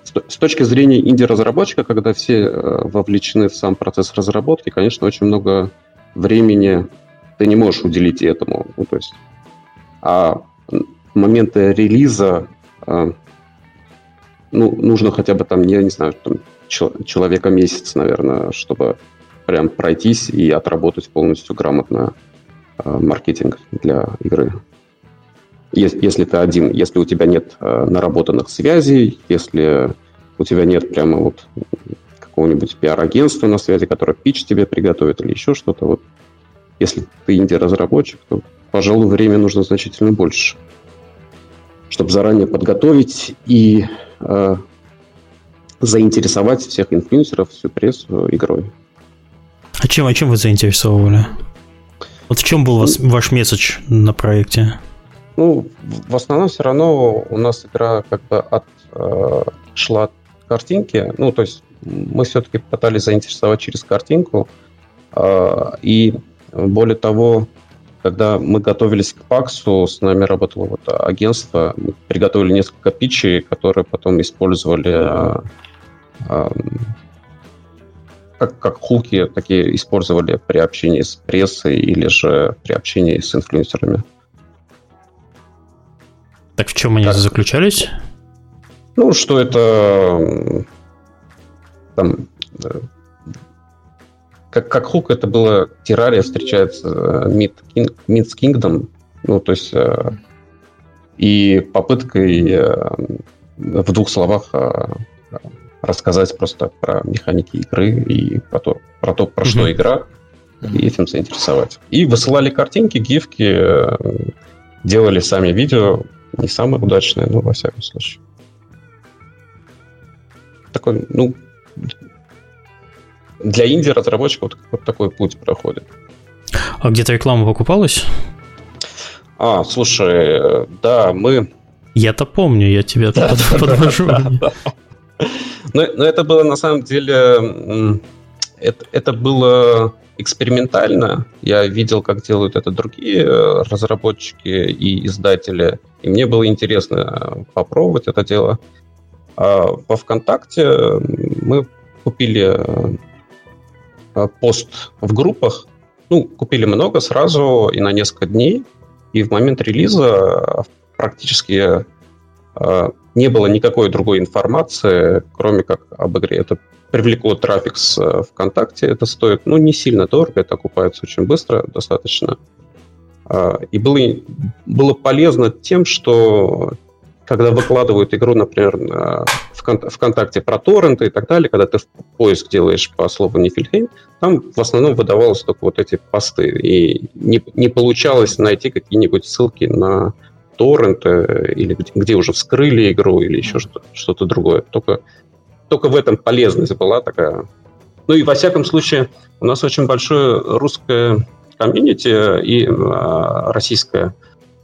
с точки зрения инди-разработчика, когда все э, вовлечены в сам процесс разработки, конечно, очень много времени ты не можешь уделить этому. Ну, то есть, а моменты релиза э, ну, нужно хотя бы там, я не знаю, там, человека месяц, наверное, чтобы прям пройтись и отработать полностью грамотно э, маркетинг для игры. Если, если ты один, если у тебя нет э, наработанных связей, если у тебя нет прямо вот какого-нибудь пиар-агентства на связи, которое пич тебе приготовит или еще что-то, вот если ты инди-разработчик, то, пожалуй, время нужно значительно больше, чтобы заранее подготовить и э, заинтересовать всех инфлюенсеров, всю прессу игрой. А чем, а чем вы заинтересовывали? Вот в чем был вас, ну, ваш месседж на проекте? Ну, в основном все равно у нас игра как бы от, э, шла от картинки. Ну, то есть мы все-таки пытались заинтересовать через картинку. Э, и более того, когда мы готовились к ПАКСу, с нами работало вот агентство, мы приготовили несколько питчей, которые потом использовали э, как, как хуки такие использовали при общении с прессой или же при общении с инфлюенсерами. Так в чем они так. заключались? Ну, что это там э, как, как хук это было террария встречается Mid, King, Mid's Kingdom, ну, то есть э, и попыткой э, в двух словах рассказать просто про механики игры и про то, про, то, про mm-hmm. что игра, и этим заинтересовать. И высылали картинки, гифки, э, делали сами видео, не самые удачные, но во всяком случае. Такой, ну, для инди-разработчиков вот, вот такой путь проходит. А где-то реклама покупалась? А, слушай, да, мы... Я-то помню, я тебя подвожу. Но, но это было на самом деле... Это, это было экспериментально. Я видел, как делают это другие э, разработчики и издатели. И мне было интересно попробовать это дело. А во ВКонтакте мы купили э, пост в группах. Ну, купили много сразу и на несколько дней. И в момент релиза практически э, не было никакой другой информации, кроме как об игре. Это привлекло трафик с э, ВКонтакте. Это стоит, ну, не сильно дорого, это окупается очень быстро, достаточно. А, и было, было полезно тем, что когда выкладывают игру, например, на ВКонтакте про торренты и так далее, когда ты в поиск делаешь по слову Нифельхейм, там в основном выдавалось только вот эти посты. И не, не получалось найти какие-нибудь ссылки на торренты или где, где уже вскрыли игру или еще что-то, что-то другое. Только, только в этом полезность была такая. Ну и во всяком случае, у нас очень большое русское комьюнити и а, российское.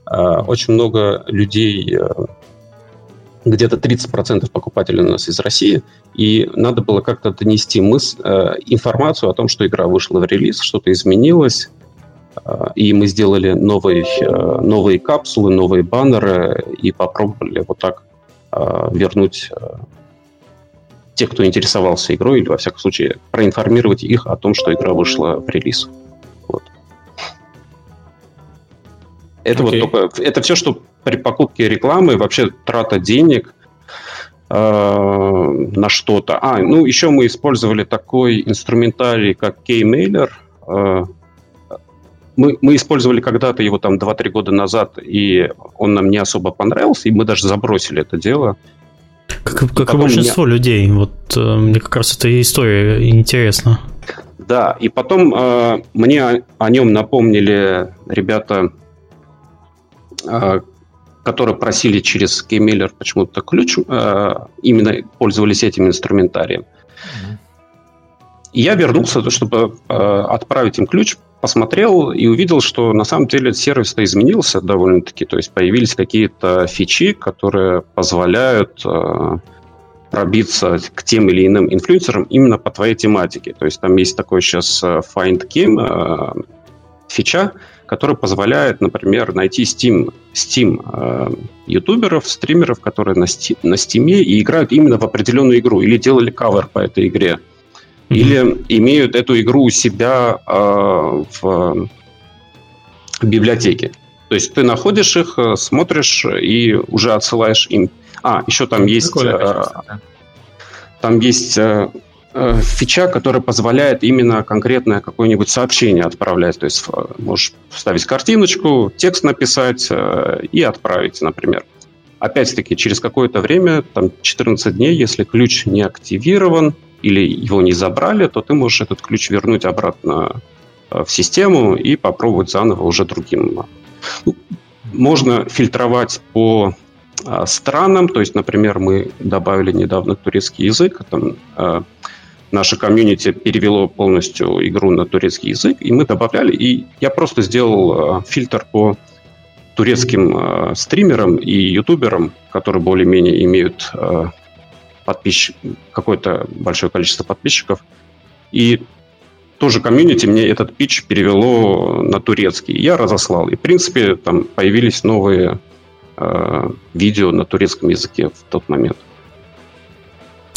А, очень много людей, а, где-то 30% покупателей у нас из России, и надо было как-то донести мыс- а, информацию о том, что игра вышла в релиз, что-то изменилось, Э, и мы сделали новые, э, новые капсулы, новые баннеры и попробовали вот так э, вернуть тех, кто интересовался игрой, или, во всяком случае, проинформировать их о том, что игра вышла в релиз. Вот. Это okay. вот только... Это все, что при покупке рекламы, вообще трата денег э, на что-то. А, ну, еще мы использовали такой инструментарий, как Keymailer. Э, мы, мы использовали когда-то его там 2-3 года назад, и он нам не особо понравился, и мы даже забросили это дело. Как, как и большинство мне... людей. Вот э, мне как раз эта история интересна. Да, и потом э, мне о, о нем напомнили ребята, э, которые просили через Keymailer почему-то ключ, э, именно пользовались этим инструментарием. Mm-hmm. Я вернулся, чтобы э, отправить им ключ, посмотрел и увидел, что на самом деле сервис-то изменился довольно-таки. То есть появились какие-то фичи, которые позволяют э, пробиться к тем или иным инфлюенсерам именно по твоей тематике. То есть там есть такой сейчас э, Find Game э, фича, который позволяет, например, найти Steam, Steam э, ютуберов, стримеров, которые на, Steam, на Steam и играют именно в определенную игру, или делали кавер по этой игре, mm-hmm. или имеют эту игру у себя э, в библиотеке. То есть ты находишь их, э, смотришь и уже отсылаешь им. А, еще там есть... Э, там есть э, Э, фича, которая позволяет именно конкретное какое-нибудь сообщение отправлять. То есть э, можешь вставить картиночку, текст написать э, и отправить, например. Опять-таки, через какое-то время, там 14 дней, если ключ не активирован или его не забрали, то ты можешь этот ключ вернуть обратно в систему и попробовать заново уже другим. Ну, можно фильтровать по странам, то есть, например, мы добавили недавно турецкий язык, там наше комьюнити перевело полностью игру на турецкий язык, и мы добавляли, и я просто сделал э, фильтр по турецким э, стримерам и ютуберам, которые более-менее имеют э, подписчик, какое-то большое количество подписчиков. И тоже комьюнити мне этот пич перевело на турецкий. Я разослал. И, в принципе, там появились новые э, видео на турецком языке в тот момент.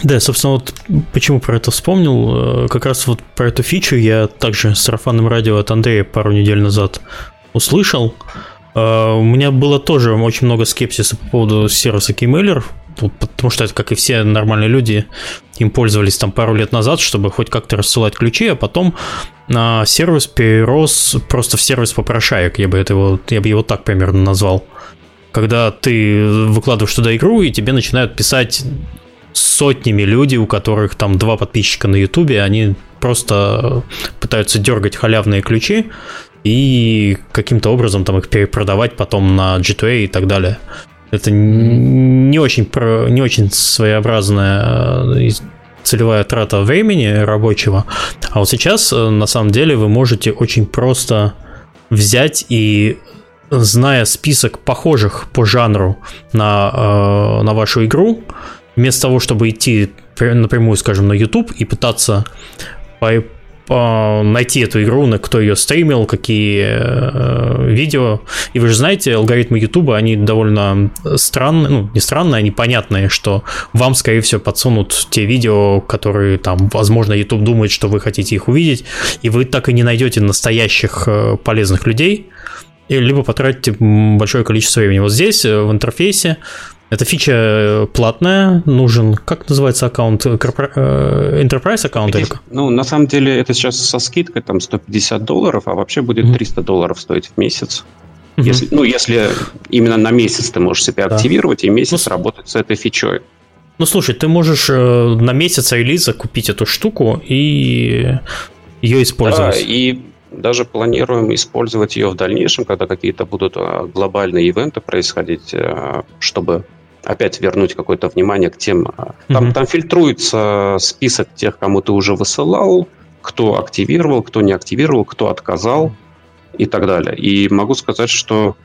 Да, собственно, вот почему про это вспомнил. Э, как раз вот про эту фичу я также с сарафанным радио от Андрея пару недель назад услышал. Э, у меня было тоже очень много скепсиса по поводу сервиса Keymailer, потому что это, как и все нормальные люди, им пользовались там пару лет назад, чтобы хоть как-то рассылать ключи, а потом на сервис перерос просто в сервис попрошаек, я бы, это его, я бы его так примерно назвал когда ты выкладываешь туда игру, и тебе начинают писать сотнями люди, у которых там два подписчика на Ютубе, они просто пытаются дергать халявные ключи и каким-то образом там их перепродавать потом на G2A и так далее. Это не очень, не очень своеобразная э, целевая трата времени рабочего. А вот сейчас, э, на самом деле, вы можете очень просто взять и зная список похожих по жанру на, э, на вашу игру, вместо того, чтобы идти напрямую, скажем, на YouTube и пытаться найти эту игру, на кто ее стримил, какие э, видео. И вы же знаете, алгоритмы YouTube, они довольно странные, ну, не странные, они понятные, что вам, скорее всего, подсунут те видео, которые там, возможно, YouTube думает, что вы хотите их увидеть, и вы так и не найдете настоящих э, полезных людей, либо потратите большое количество времени. Вот здесь, э, в интерфейсе, эта фича э, платная, нужен, как называется аккаунт, э, Enterprise аккаунт? Или? Ну, на самом деле, это сейчас со скидкой там 150 долларов, а вообще будет 300 долларов стоить в месяц. Угу. Если, ну, если именно на месяц ты можешь себя да. активировать и месяц ну, работать с этой фичой. Ну, слушай, ты можешь на месяц релиза купить эту штуку и ее использовать. Да, и даже планируем использовать ее в дальнейшем, когда какие-то будут а, глобальные ивенты происходить, чтобы опять вернуть какое-то внимание к тем. Там, mm-hmm. там фильтруется список тех, кому ты уже высылал, кто активировал, кто не активировал, кто отказал и так далее. И могу сказать, что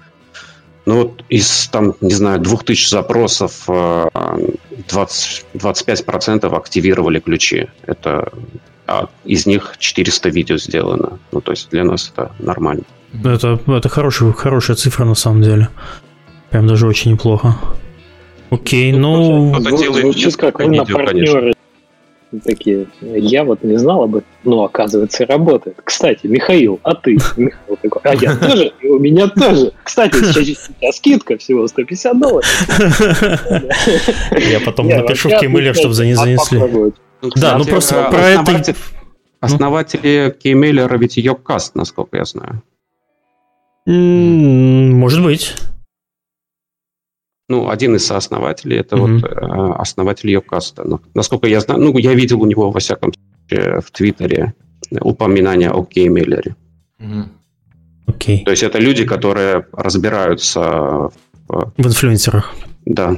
ну вот из, там, не знаю, 2000 запросов 20, 25% активировали ключи. Это а из них 400 видео сделано. Ну, то есть для нас это нормально. Это, это хорошая, хорошая цифра на самом деле. Прям даже очень неплохо. Окей, ну... ну звучит как вы на партнеры такие. Я вот не знал об этом, но оказывается работает. Кстати, Михаил, а ты? Михаил такой, а я тоже, и у меня тоже. Кстати, сейчас скидка всего 150 долларов. Я потом напишу в Кемыле, чтобы за не занесли. Ну, да, ну просто про это... Основатели кеймейлера ведь Йоккаст, насколько я знаю. Может быть. Ну, один из сооснователей, это mm-hmm. вот э, основатель Йокаста. Ну, насколько я знаю, ну, я видел у него, во всяком случае, в Твиттере упоминание о кеймейлере. Mm-hmm. Okay. То есть это люди, которые разбираются в, в инфлюенсерах. Да.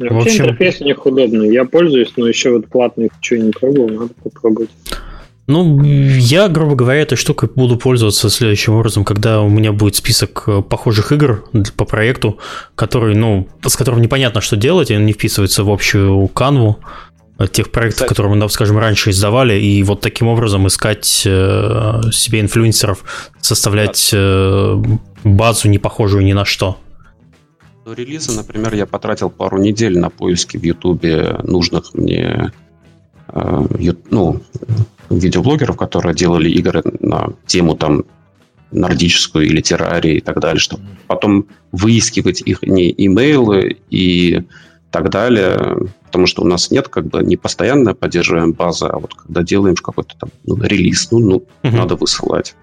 Вообще в общем... интерфейс у них удобный. Я пользуюсь, но еще вот платный что не пробовал, надо попробовать. Ну, я, грубо говоря, этой штукой буду пользоваться следующим образом, когда у меня будет список э, похожих игр по проекту, который, ну, с которым непонятно, что делать, и он не вписывается в общую канву тех проектов, Кстати. которые мы, скажем, раньше издавали, и вот таким образом искать э, себе инфлюенсеров, составлять э, базу, не похожую ни на что. До релиза, например, я потратил пару недель на поиски в Ютубе нужных мне ну, видеоблогеров, которые делали игры на тему там нордическую или террарии и так далее, чтобы потом выискивать их не имейлы и так далее, потому что у нас нет как бы не постоянно поддерживаем базы, а вот когда делаем какой-то там ну, релиз, ну, ну uh-huh. надо высылать.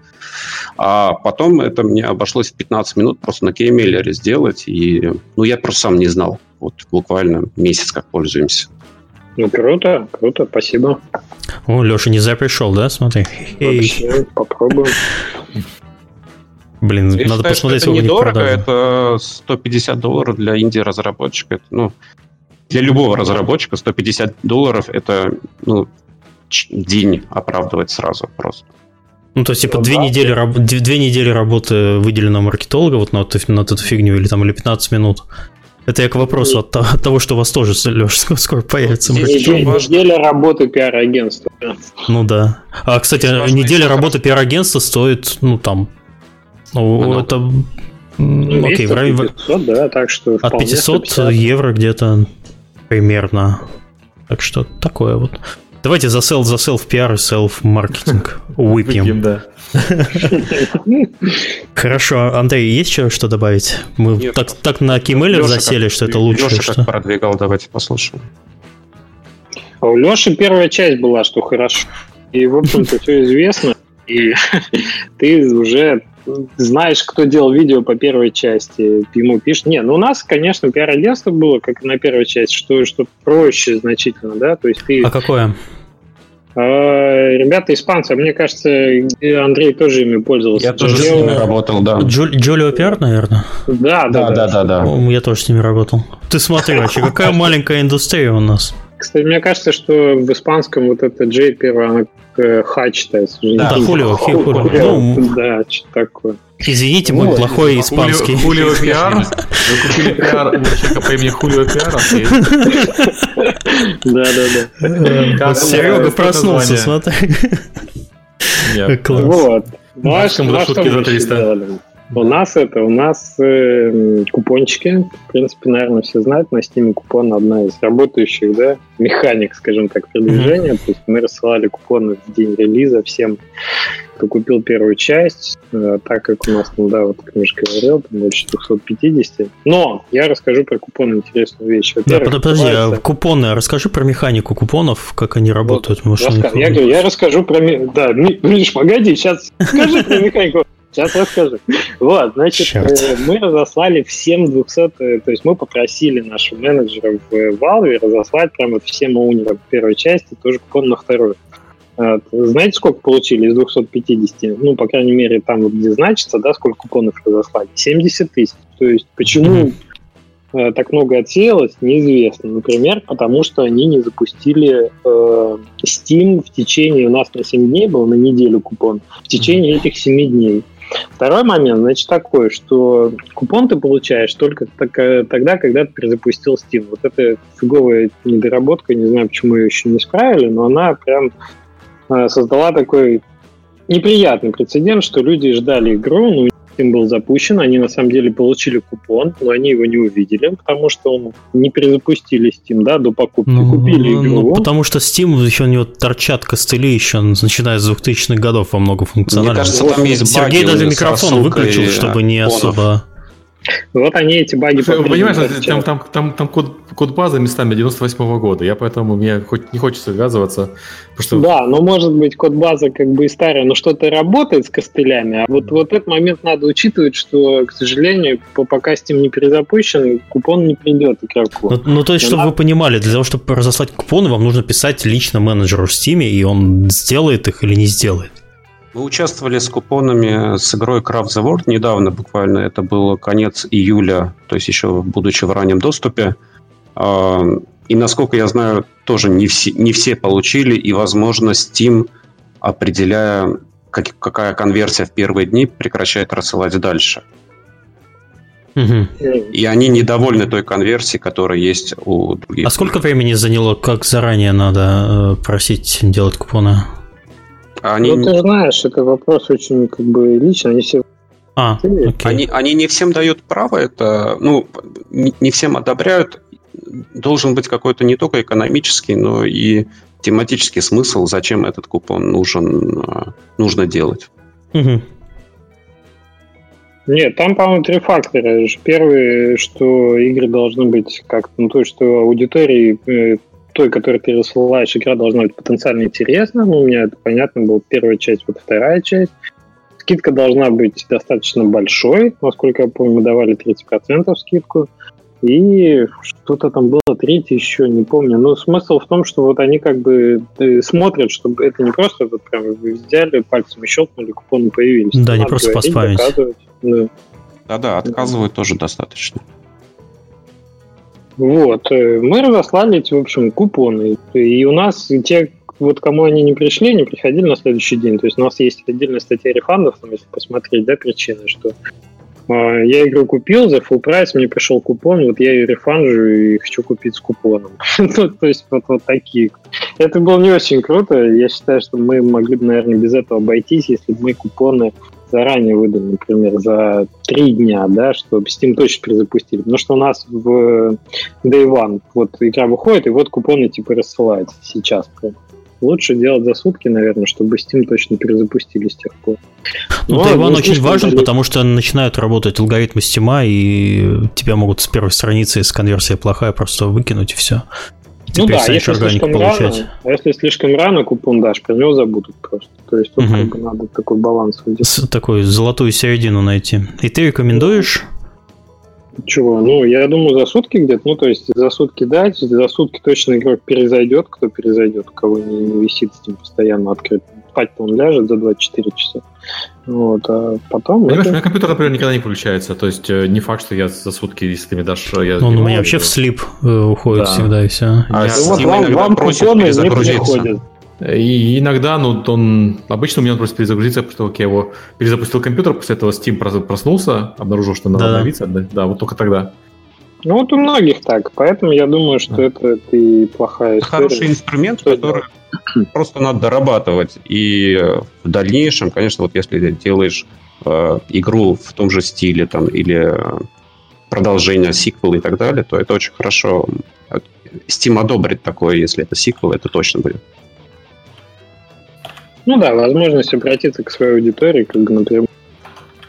А потом это мне обошлось в 15 минут просто на кеймейлере сделать, и ну я просто сам не знал. Вот буквально месяц как пользуемся. Ну, круто, круто, спасибо. О, Леша не зря пришел, да? Смотри. Вообще, попробуем. Блин, Я надо считаю, посмотреть, это недорого, это 150 долларов для инди-разработчика. Ну, для любого разработчика 150 долларов это ну, день оправдывать сразу просто. Ну, то есть, типа, ну, две, да, недели, две недели работы выделено маркетолога вот на, на эту фигню, или там, или 15 минут. Это я к вопросу от, от того, что у вас тоже, Леш, скоро появится. Неделя, неделя работы пиар-агентства. Ну да. А, кстати, неделя работы пиар-агентства стоит, ну, там, ну, Много. это... Ну, окей, в районе... 500, да, так что От 500 150. евро где-то примерно. Так что такое вот. Давайте за сел, за селф пиар и селф маркетинг выпьем. Выпьем, да. Хорошо, Андрей, есть еще что добавить? Мы Нет. так, так на Кимейлер засели, как, что это лучше. Леша что? как продвигал, давайте послушаем. А у Леши первая часть была, что хорошо. И, в общем-то, все известно. И ты уже знаешь, кто делал видео по первой части, ему пишет. Не, ну у нас, конечно, пиар-агентство было, как на первой части, что, что проще значительно, да, то есть ты... А какое? А, ребята испанцы, мне кажется, Андрей тоже ими пользовался. Я тоже Джо... с ними работал, да. Джо... Джолио Пиар, наверное? Да, да, да. да, да, да. Я тоже с ними работал. Ты смотри, вообще, какая маленькая индустрия у нас. Кстати, мне кажется, что в испанском вот это Джей первое, она Ха читается. Да, Хулио, Хулио. Ну, да, что такое. Извините, мой ну, плохой испанский. Хулио Пиар? Вы купили пиар у человека по имени Хулио Пиар? Да, да, да. Серега проснулся, смотри. Вот. Ну, а что мы за 300? У нас это, у нас э, купончики, в принципе, наверное, все знают, на Steam купон одна из работающих, да, механик, скажем так, продвижения. Mm-hmm. То есть мы рассылали купоны в день релиза всем, кто купил первую часть, э, так как у нас, ну да, вот Миша говорил, там больше 250. Но я расскажу про купоны интересную вещь. Да, подожди, а купоны, а расскажи про механику купонов, как они работают. Вот, раска... я, говорю, я расскажу про... Да, Миш, погоди, сейчас скажи про механику. Сейчас расскажу. Вот, значит, Черт. Э, мы разослали всем 200, э, то есть мы попросили нашего менеджера в Valve разослать прямо всем оунерам первой части тоже купон на вторую. Знаете, сколько получили из 250? Ну, по крайней мере, там где значится, да, сколько купонов разослали? 70 тысяч. То есть почему так много отсеялось, неизвестно. Например, потому что они не запустили э, Steam в течение, у нас на 7 дней был, на неделю купон, в течение этих 7 дней. Второй момент, значит, такой, что купон ты получаешь только тогда, когда ты перезапустил Steam. Вот это фиговая недоработка, не знаю, почему ее еще не исправили, но она прям э, создала такой неприятный прецедент, что люди ждали игру, ну, Steam был запущен, они на самом деле получили купон, но они его не увидели, потому что он не перезапустили Steam, да, до покупки, ну, купили ну, игру. Ну, потому что Steam еще у него торчат костыли еще, начиная с 2000-х годов во много функциональных. Мне кажется, там есть Сергей даже микрофон выключил, чтобы не особо... Вот они эти баги... Понимаешь, там, там, там, там код, код базы местами 98 -го года, я поэтому мне хоть не хочется ввязываться. Что... Да, но может быть код базы как бы и старая, но что-то работает с костылями, а вот, вот этот момент надо учитывать, что, к сожалению, пока Steam не перезапущен, купон не придет игроку. Ну, ну то есть, но чтобы надо... вы понимали, для того, чтобы разослать купоны, вам нужно писать лично менеджеру в Steam, и он сделает их или не сделает. Мы участвовали с купонами с игрой Craft the World недавно, буквально. Это был конец июля, то есть еще будучи в раннем доступе. А, и, насколько я знаю, тоже не все, не все получили, и, возможно, Steam определяя, как, какая конверсия в первые дни прекращает рассылать дальше. Угу. И они недовольны той конверсией, которая есть у других. А сколько времени заняло, как заранее надо э, просить делать купоны? Они... Ну, ты знаешь, это вопрос очень как бы личный. Они все а, окей. они, они не всем дают право, это, ну, не, не всем одобряют. Должен быть какой-то не только экономический, но и тематический смысл, зачем этот купон нужен, э, нужно делать. Угу. Нет, там, по-моему, три фактора. Первый, что игры должны быть как-то, ну, то, что аудитории э, той, которой ты рассылаешь, игра должна быть потенциально интересна. Ну, у меня это понятно было первая часть, вот вторая часть. Скидка должна быть достаточно большой. Насколько я помню, мы давали 30% скидку. И что-то там было третье еще, не помню. Но смысл в том, что вот они как бы э, смотрят, чтобы это не просто вот прям взяли, пальцем щелкнули, купоны появились. Да, не просто поспамить. Да. Да-да, отказывают тоже достаточно. Вот. Э, мы разослали эти, в общем, купоны. И у нас те, вот кому они не пришли, не приходили на следующий день. То есть у нас есть отдельная статья рефандов, там, если посмотреть, да, причины, что а, я игру купил за full прайс, мне пришел купон, вот я ее рефанжу и хочу купить с купоном. ну, то есть вот, вот такие. Это было не очень круто. Я считаю, что мы могли бы, наверное, без этого обойтись, если бы мы купоны заранее выдали, например, за три дня, да, чтобы Steam точно перезапустили. Потому что у нас в Day One вот игра выходит, и вот купоны типа рассылаются сейчас. Лучше делать за сутки, наверное, чтобы Steam точно перезапустили с тех пор. Ну, Но Тайван очень важен, далее. потому что начинают работать алгоритмы Steam, и тебя могут с первой страницы, если конверсия плохая, просто выкинуть и все. Ну да, если слишком, получать. рано, а если слишком рано купон дашь, про него забудут просто. То есть тут угу. как бы надо такой баланс выдержать. Такую золотую середину найти. И ты рекомендуешь? Чего? Ну, я думаю, за сутки где-то. Ну, то есть за сутки дать, за сутки точно игрок перезайдет, кто перезайдет, у кого не, не висит с ним постоянно открыт. Спать-то он ляжет за 24 часа. Вот, а потом... Понимаешь, это... у меня компьютер, например, никогда не включается. То есть э, не факт, что я за сутки, если ты мне дашь... Я ну, он у меня вообще в слип э, уходит да. всегда, и все. А я... вот вам, вам купоны не приходят. И иногда, ну, он обычно у меня он просто перезагрузится, потому что я его перезапустил компьютер, после этого Steam проснулся, обнаружил, что надо да. обновиться, да, да, вот только тогда. Ну вот у многих так, поэтому я думаю, что да. это, это и плохая это история. Хороший инструмент, что который делать? просто надо дорабатывать. И в дальнейшем, конечно, вот если делаешь э, игру в том же стиле там или продолжение, сиквел и так далее, то это очень хорошо. Steam одобрит такое, если это сиквел, это точно будет. Ну да, возможность обратиться к своей аудитории, как бы, например,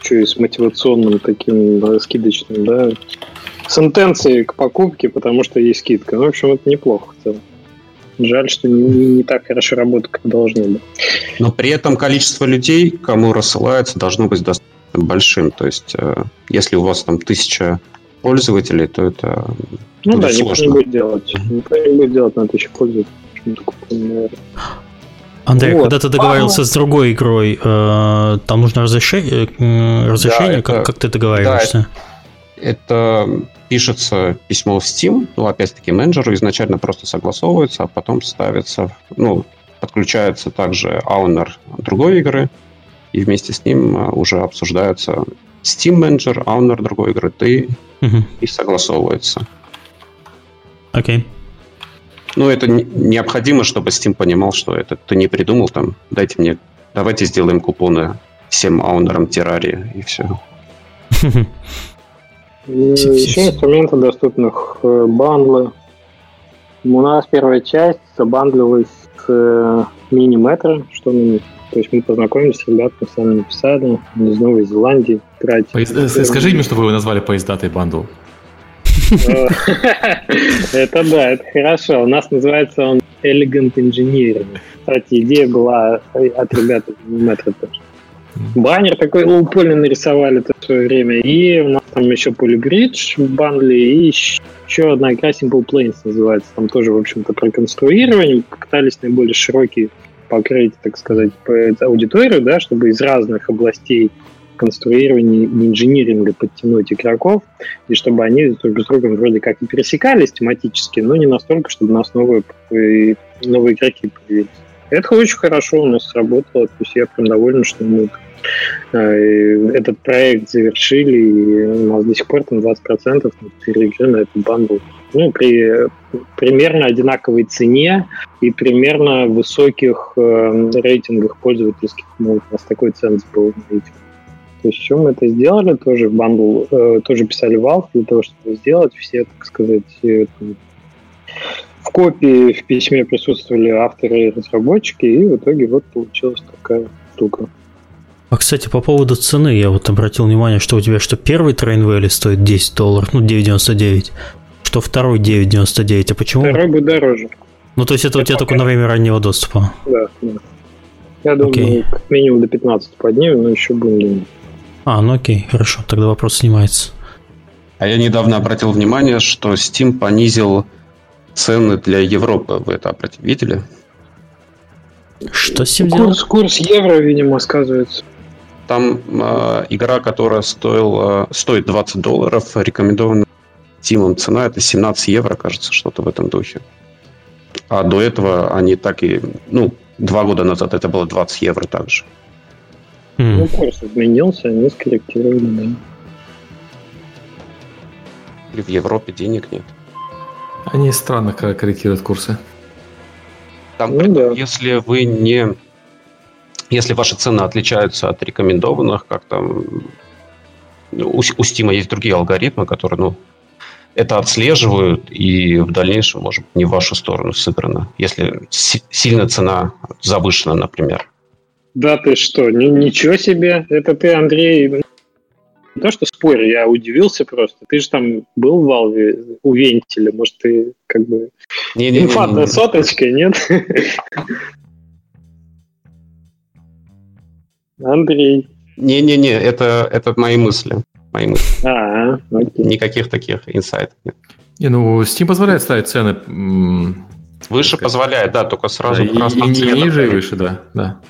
еще и с мотивационным таким да, скидочным, да, с интенцией к покупке, потому что есть скидка. Ну, в общем, это неплохо в целом. Жаль, что не, не так хорошо работает, как должно быть. Но при этом количество людей, кому рассылается, должно быть достаточно большим. То есть, э, если у вас там тысяча пользователей, то это Ну да, сложно. никто не будет делать. Никто не будет делать на тысячу пользователей. Андрей, вот. когда ты договаривался а, с другой игрой, э, там нужно разрешение, э, разрешение да, как, это, как ты договариваешься? Да, это пишется письмо в Steam, ну, опять-таки, менеджеру изначально просто согласовывается, а потом ставится, ну, подключается также аунер другой игры, и вместе с ним э, уже обсуждаются Steam менеджер, аунер другой игры, ты, угу. и согласовывается. Окей. Okay. Ну, это необходимо, чтобы Steam понимал, что это ты не придумал там, дайте мне, давайте сделаем купоны всем аунерам террарии, и все. Еще инструменты доступных э, бандлы. У нас первая часть забандлилась с э, мини-метро, что мы то есть мы познакомились с ребятами, сами написали, из Новой Зеландии. Поезд... Э, скажи мне, что вы его назвали поездатый бандл. Это да, это хорошо. У нас называется он Elegant Engineering. Кстати, идея была от ребят из Метро тоже. Баннер такой low-poly'ный нарисовали в свое время. И у нас там еще в бандле, и еще одна игра Simple Planes называется. Там тоже, в общем-то, про конструирование. Пытались наиболее широкий покрыть, так сказать, аудиторию, да, чтобы из разных областей конструирования и инжиниринга подтянуть игроков, и чтобы они друг с другом вроде как и пересекались тематически, но не настолько, чтобы у нас новые, новые игроки появились. Это очень хорошо у нас сработало. То есть я прям доволен, что мы э, этот проект завершили, и у нас до сих пор там 20% на 4 игры на этот бандл. Ну, при примерно одинаковой цене и примерно высоких э, рейтингах пользовательских. Ну, у нас такой ценз был на рейтинг. То есть, чем мы это сделали, тоже в бандл, э, тоже писали Valve для того, чтобы сделать все, так сказать, э, в копии в письме присутствовали авторы и разработчики, и в итоге вот получилась такая штука. А, кстати, по поводу цены, я вот обратил внимание, что у тебя что первый Train Valley стоит 10 долларов, ну 9,99, что второй 9,99, а почему? Второй будет дороже. Ну, то есть это, это у тебя пока... только на время раннего доступа? Да, да. Я думаю, окей. как минимум до 15 поднимем, но еще будем думать. А, ну окей, хорошо, тогда вопрос снимается. А я недавно обратил внимание, что Steam понизил цены для Европы. Вы это видели? Что Steam делал? Курс, курс евро, видимо, сказывается. Там э, игра, которая стоила, стоит 20 долларов, рекомендована Steam цена это 17 евро, кажется, что-то в этом духе. А до этого они так и, ну, два года назад это было 20 евро также. Mm. Ну, курс изменился, они скорректировали, да. Или в Европе денег нет. Они странно корректируют курсы. Там, ну, да. если вы не... Если ваши цены отличаются от рекомендованных, как там... У, у Steam есть другие алгоритмы, которые, ну, это отслеживают и в дальнейшем, может быть, не в вашу сторону сыграно, если сильно цена завышена, например. Да ты что, ни, ничего себе. Это ты, Андрей, не то, что спорь, я удивился просто. Ты же там был в Валве у вентиля, может, ты как бы не, не, инфа не, не, не. соточкой, нет? Андрей. Не-не-не, это, это мои мысли. Мои мысли. А, окей. Никаких таких инсайтов нет. Не, ну, Steam позволяет ставить цены Выше позволяет, да, только сразу да, и, цветом. Ниже и выше, да, да.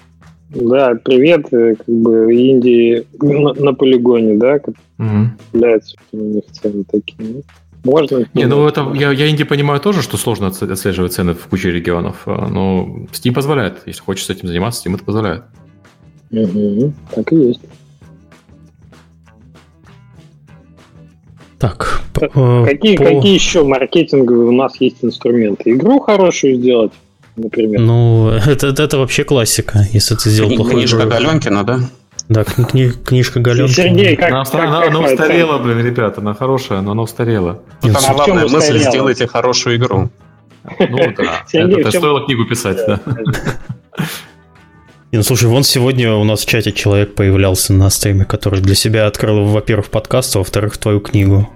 Да, привет, э, как бы Индии на, на полигоне, да, как угу. являются у них цены такие. Можно. Не, ну это я, я Индии понимаю тоже, что сложно отслеживать цены в куче регионов, а, но Steam позволяет. Если хочешь с этим заниматься, Steam это позволяет. Угу, так и есть. Так, какие, по... какие еще маркетинговые у нас есть инструменты? Игру хорошую сделать, например. Ну, это, это, это вообще классика, если ты сделал Кни- плохую Книжка игру. Галенкина, да? Да, кни- книжка Галенкина. Сергей, как, она, как, она, как она устарела, блин, ребята, она хорошая, но она устарела. Ну, там а главная мысль, сделайте хорошую игру. Ну да, Сергей, это, стоило книгу писать, да. ну слушай, вон сегодня у нас в чате человек появлялся на стриме, который для себя открыл, во-первых, подкаст, а во-вторых, твою книгу.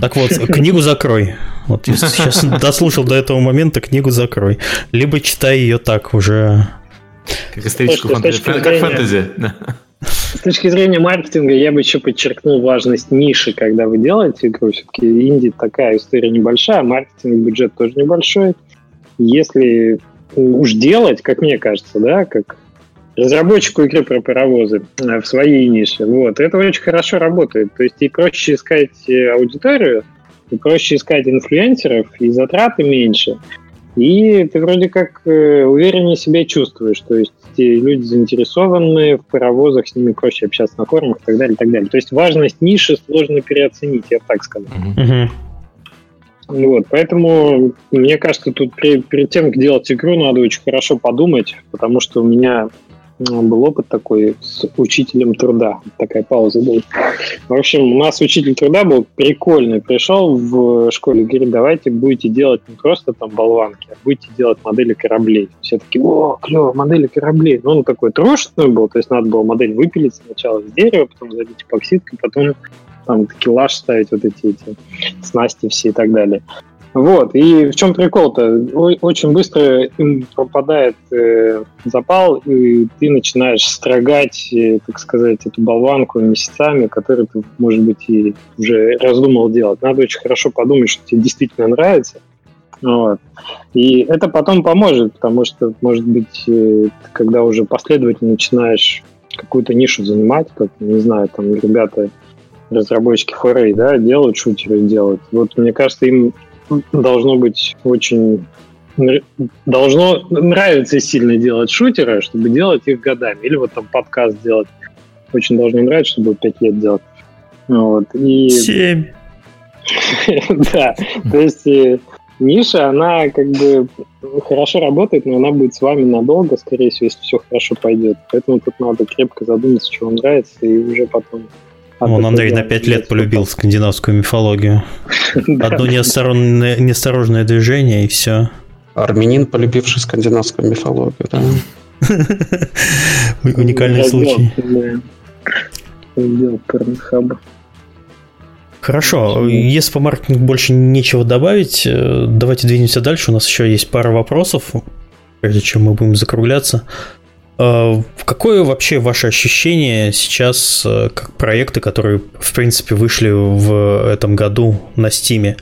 Так вот, книгу закрой. Вот если сейчас дослушал до этого момента, книгу закрой. Либо читай ее так уже. Как историческую фэнтези. Как фэнтези. С точки зрения маркетинга я бы еще подчеркнул важность ниши, когда вы делаете игру. Все-таки инди такая история небольшая, маркетинг бюджет тоже небольшой. Если уж делать, как мне кажется, да, как разработчику игры про паровозы э, в своей нише. Вот. Это очень хорошо работает. То есть и проще искать э, аудиторию, и проще искать инфлюенсеров, и затраты меньше. И ты вроде как э, увереннее себя чувствуешь. То есть те люди заинтересованные в паровозах, с ними проще общаться на форумах и так далее, и так далее. То есть важность ниши сложно переоценить, я так скажу. Вот, поэтому мне кажется, тут при, перед тем, как делать игру, надо очень хорошо подумать, потому что у меня был опыт такой с учителем труда. Такая пауза была. В общем, у нас учитель труда был прикольный. Пришел в школе, говорит, давайте будете делать не просто там болванки, а будете делать модели кораблей. Все такие, о, клево, модели кораблей. Ну, он такой трошный был, то есть надо было модель выпилить сначала из дерева, потом залить эпоксидкой, потом там такелаж ставить, вот эти, эти снасти все и так далее. Вот, и в чем прикол-то? Очень быстро им пропадает э, запал, и ты начинаешь строгать, э, так сказать, эту болванку месяцами, которую ты, может быть, и уже раздумал делать. Надо очень хорошо подумать, что тебе действительно нравится. Вот. И это потом поможет, потому что, может быть, э, когда уже последовательно начинаешь какую-то нишу занимать, как, не знаю, там ребята разработчики Foray, да, делают шутеры, делают. Вот мне кажется, им должно быть очень должно нравиться сильно делать шутеры, чтобы делать их годами. Или вот там подкаст делать. Очень должно нравиться, чтобы 5 лет делать. Вот. И... 7. Да, то есть э, ниша, она как бы хорошо работает, но она будет с вами надолго, скорее всего, если все хорошо пойдет. Поэтому тут надо крепко задуматься, что вам нравится, и уже потом он, Андрей, на пять лет полюбил скандинавскую мифологию. Одно неосторожное, неосторожное движение, и все. Армянин, полюбивший скандинавскую мифологию, да. Уникальный случай. Хорошо, если по маркетингу больше нечего добавить, э, давайте двинемся дальше. У нас еще есть пара вопросов, прежде чем мы будем закругляться. Э, какое вообще ваше ощущение сейчас, э, как проекты, которые, в принципе, вышли в этом году на Стиме?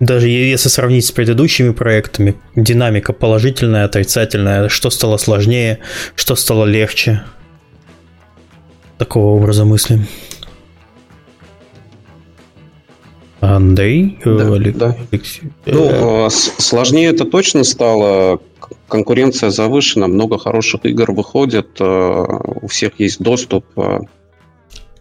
Даже если сравнить с предыдущими проектами, динамика положительная, отрицательная, что стало сложнее, что стало легче? Такого образа мысли. Андрей? Да, Алек... да. Алексей? Ну, а, сложнее это точно стало. Конкуренция завышена, много хороших игр выходит, а, у всех есть доступ. А,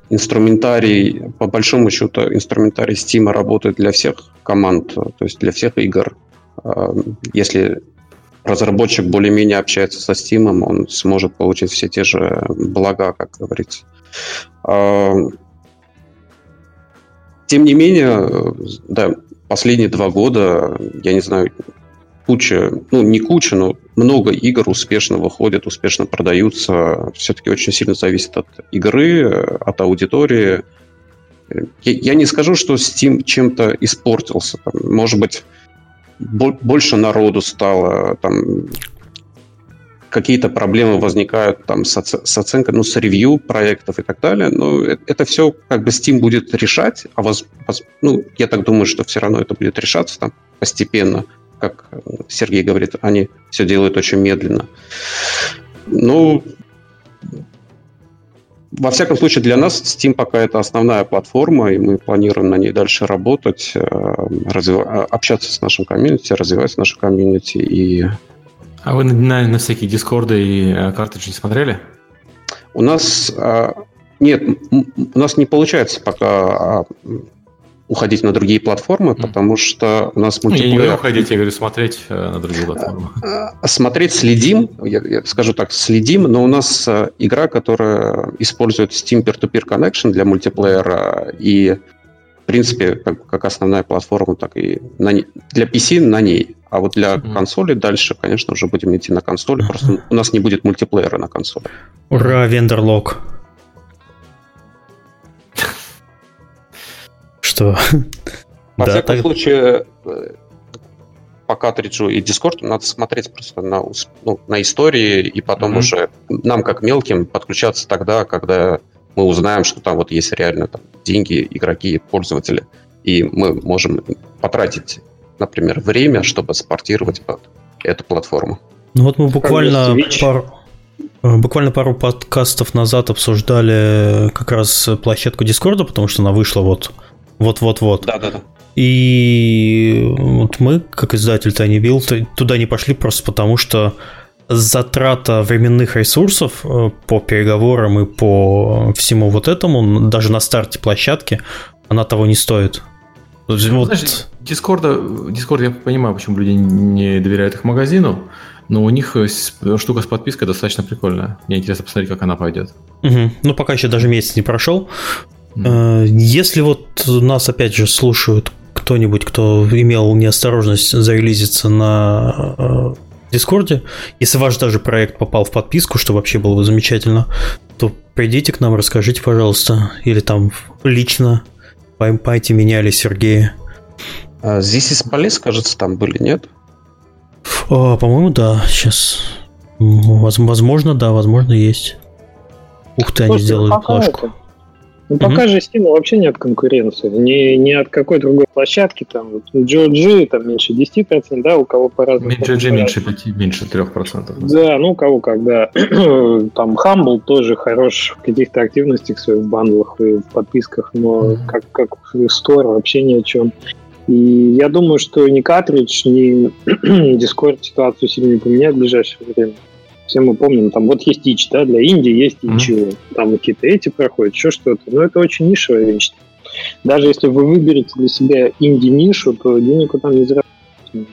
инструментарий, по большому счету, инструментарий Steam работает для всех команд, то есть для всех игр. Если разработчик более-менее общается со Steam, он сможет получить все те же блага, как говорится. Тем не менее, да, последние два года, я не знаю, куча, ну не куча, но много игр успешно выходят, успешно продаются. Все-таки очень сильно зависит от игры, от аудитории. Я, не скажу, что Steam чем-то испортился. Там, может быть, больше народу стало, там, какие-то проблемы возникают там с, оц- с оценкой, ну, с ревью проектов и так далее, но это, это все как бы Steam будет решать, а воз, воз, ну, я так думаю, что все равно это будет решаться там постепенно, как Сергей говорит, они все делают очень медленно. Ну, во всяком случае, для нас Steam пока это основная платформа, и мы планируем на ней дальше работать, э, развив... общаться с нашим комьюнити, развивать наше комьюнити и а вы на, на всякие дискорды и э, картриджи не смотрели? У нас э, нет, у нас не получается пока а, уходить на другие платформы, mm. потому что у нас мультиплеер... Ну, я не говорю уходить, я говорю смотреть э, на другие платформы. Смотреть следим, я, я скажу так, следим, но у нас игра, которая использует Steam Peer-to-Peer Connection для мультиплеера и в принципе, как, как основная платформа, так и на, для PC на ней. А вот для mm-hmm. консоли дальше, конечно, уже будем идти на консоли. Mm-hmm. Просто у нас не будет мультиплеера на консоли. Ура, вендерлог. Что? Во да, всяком так... случае, э, по картриджу и Discord надо смотреть просто на, ну, на истории, и потом mm-hmm. уже нам, как мелким, подключаться тогда, когда мы узнаем, что там вот есть реально там, деньги, игроки, пользователи, и мы можем потратить например, время, чтобы спортировать под эту платформу. Ну вот мы буквально пару, э, буквально пару подкастов назад обсуждали как раз площадку Дискорда, потому что она вышла вот вот-вот-вот. Да-да-да. И вот мы, как издатель Tiny Build, туда не пошли просто потому, что затрата временных ресурсов э, по переговорам и по всему вот этому, даже на старте площадки, она того не стоит. Вот, Знаешь, Дискорда, Discord я понимаю, почему люди не доверяют их магазину, но у них штука с подпиской достаточно прикольная. Мне интересно посмотреть, как она пойдет. Угу. Ну, пока еще даже месяц не прошел. Mm. Если вот нас опять же слушают кто-нибудь, кто имел неосторожность зарелизиться на э, Дискорде, если ваш даже проект попал в подписку, что вообще было бы замечательно, то придите к нам, расскажите, пожалуйста, или там лично поймайте меня или Сергея. А This is Police, кажется, там были, нет? О, по-моему, да. Сейчас. Возможно, да, возможно, есть. Ух ты, они сделали плашку. Ну, пока mm-hmm. же Steam вообще нет конкуренции. Ни, ни от какой другой площадки. Там GOG там меньше 10%, да, у кого по-разному. GOG меньше 5, меньше 3%. Да, ну у кого когда. там Humble тоже хорош в каких-то активностях своих бандлах и в подписках, но mm-hmm. как, как Store вообще ни о чем. И я думаю, что ни картридж, ни Discord ситуацию сильно не поменяет в ближайшее время. Все мы помним, там вот есть ич, да, для Индии есть ничего. Mm-hmm. Там какие-то эти проходят, еще что-то. Но это очень нишевая вещь. Даже если вы выберете для себя инди-нишу, то денег там не заработаете.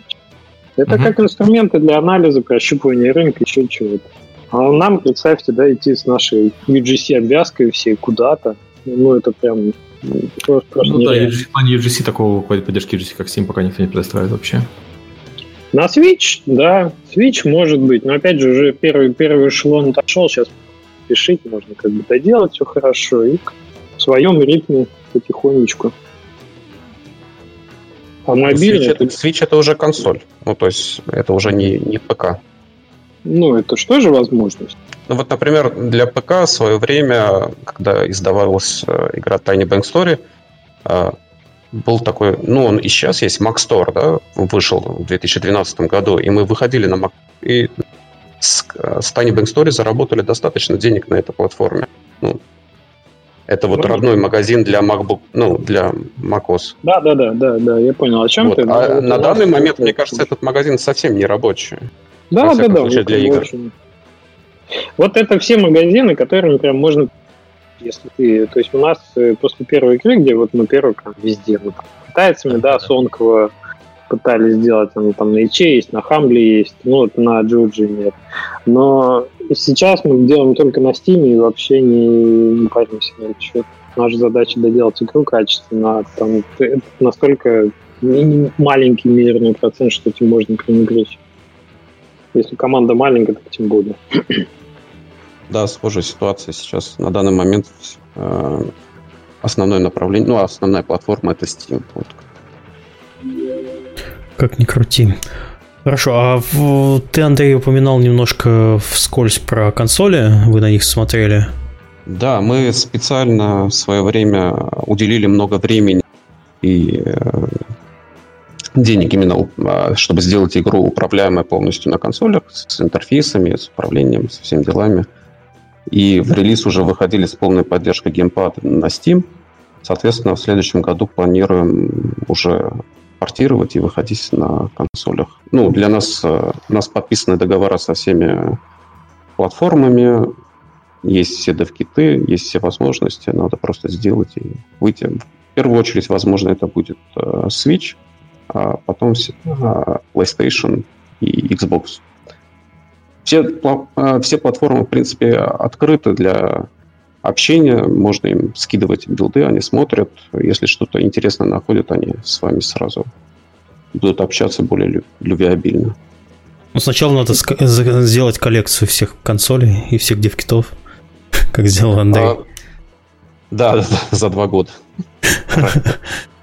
Это mm-hmm. как инструменты для анализа, прощупывания рынка, еще чего-то. А нам, представьте, да, идти с нашей UGC-обвязкой все куда-то. Ну, это прям просто, просто Ну нереально. да, UGC, в плане UGC такого поддержки UGC, как Steam, пока никто не предоставляет вообще. На Switch, да, Switch может быть, но опять же уже первый, первый эшелон отошел, сейчас пишите, можно как бы доделать все хорошо и в своем ритме потихонечку. А мобильный... Switch это, Switch это уже консоль, ну то есть это уже не, не ПК. Ну, это что же возможность? Ну вот, например, для ПК в свое время, когда издавалась э, игра Tiny Bank Story, э, был такой, ну, он и сейчас есть, Mac Store, да, вышел в 2012 году, и мы выходили на Mac, и с, с Tiny Bank Story заработали достаточно денег на этой платформе. Ну, это вот Правильно. родной магазин для MacBook, ну, для macOS. Да, да, да, да, да, я понял. О чем вот. ты? А на данный момент, мне кажется, этот магазин совсем не рабочий. Да, да, да. Случае, для игр. Очень... Вот это все магазины, которыми прям можно если ты, то есть у нас э, после первой игры, где вот мы первый там, везде, мы там, китайцами, да, Сонкова пытались сделать, оно там на Иче есть, на Хамбле есть, ну вот на Джуджи нет. Но сейчас мы делаем только на Стиме и вообще не, не паримся на этот счет. Наша задача доделать игру качественно, а там это настолько маленький мизерный процент, что этим можно пренебречь. Если команда маленькая, так тем более. Да, схожая ситуация сейчас. На данный момент э, основное направление, ну, основная платформа это Steam. Вот. Как ни крути. Хорошо, а в, ты, Андрей, упоминал немножко вскользь про консоли, вы на них смотрели? Да, мы специально в свое время уделили много времени и э, денег именно, а, чтобы сделать игру управляемой полностью на консолях, с интерфейсами, с управлением, со всеми делами. И в релиз уже выходили с полной поддержкой геймпада на Steam. Соответственно, в следующем году планируем уже портировать и выходить на консолях. Ну, для нас, э, у нас подписаны договора со всеми платформами, есть все девкиты, есть все возможности, надо просто сделать и выйти. В первую очередь, возможно, это будет э, Switch, а потом э, PlayStation и Xbox. Все, э, все платформы, в принципе, открыты для общения. Можно им скидывать билды, они смотрят. Если что-то интересное находят, они с вами сразу будут общаться более любвеобильно. Ну, сначала надо сделать коллекцию всех консолей и всех девкитов, как сделал Андрей. А, да, да, за два года.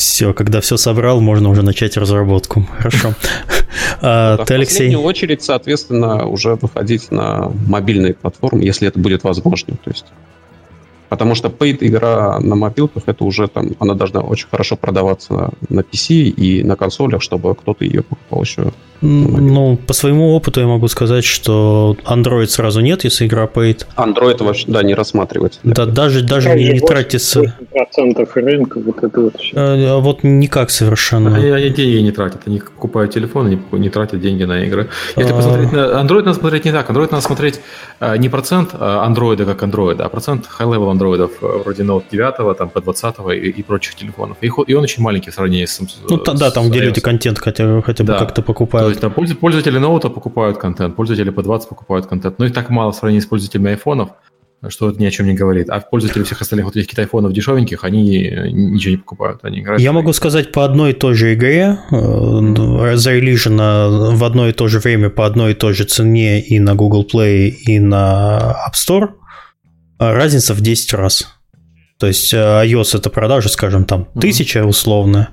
Все, когда все собрал, можно уже начать разработку. Хорошо. А, ты, Алексей? В последнюю очередь, соответственно, уже выходить на мобильные платформы, если это будет возможно. То есть Потому что paid игра на мобилках, это уже там, она должна очень хорошо продаваться на PC и на консолях, чтобы кто-то ее покупал еще. Ну, по своему опыту я могу сказать, что Android сразу нет, если игра paid. Android вообще, да, не рассматривать. Да, даже, даже не, не тратится... процентов рынка, вот это вот все. А, вот никак совершенно. Они, они деньги не тратят, они покупают телефон, они не тратят деньги на игры. Если а... посмотреть на Android, надо смотреть не так. Android надо смотреть а, не процент Android как Android, а процент high-level андроидов э, вроде Note 9, там, P20 и, и прочих телефонов. И, и он очень маленький в сравнении с Ну, с, да, там, где люди контент хотя, хотя бы да. как-то покупают. То есть, там, пользователи ноута покупают контент, пользователи P20 покупают контент, но их так мало в сравнении с пользователями айфонов, что это ни о чем не говорит. А пользователи всех остальных вот этих айфонов дешевеньких, они ничего не покупают. Они играют Я могу сказать по одной и той же игре, э, зарелижена в одно и то же время по одной и той же цене и на Google Play, и на App Store, а разница в 10 раз. То есть э, iOS это продажа, скажем, там, тысяча условно,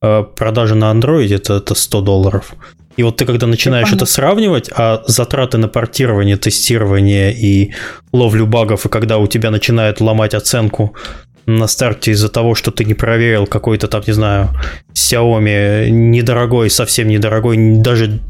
продажа на Android это, это 100 долларов. И вот ты когда начинаешь это сравнивать, а затраты на портирование, тестирование и ловлю багов, и когда у тебя начинает ломать оценку на старте из-за того, что ты не проверил какой-то там, не знаю, Xiaomi недорогой, совсем недорогой, даже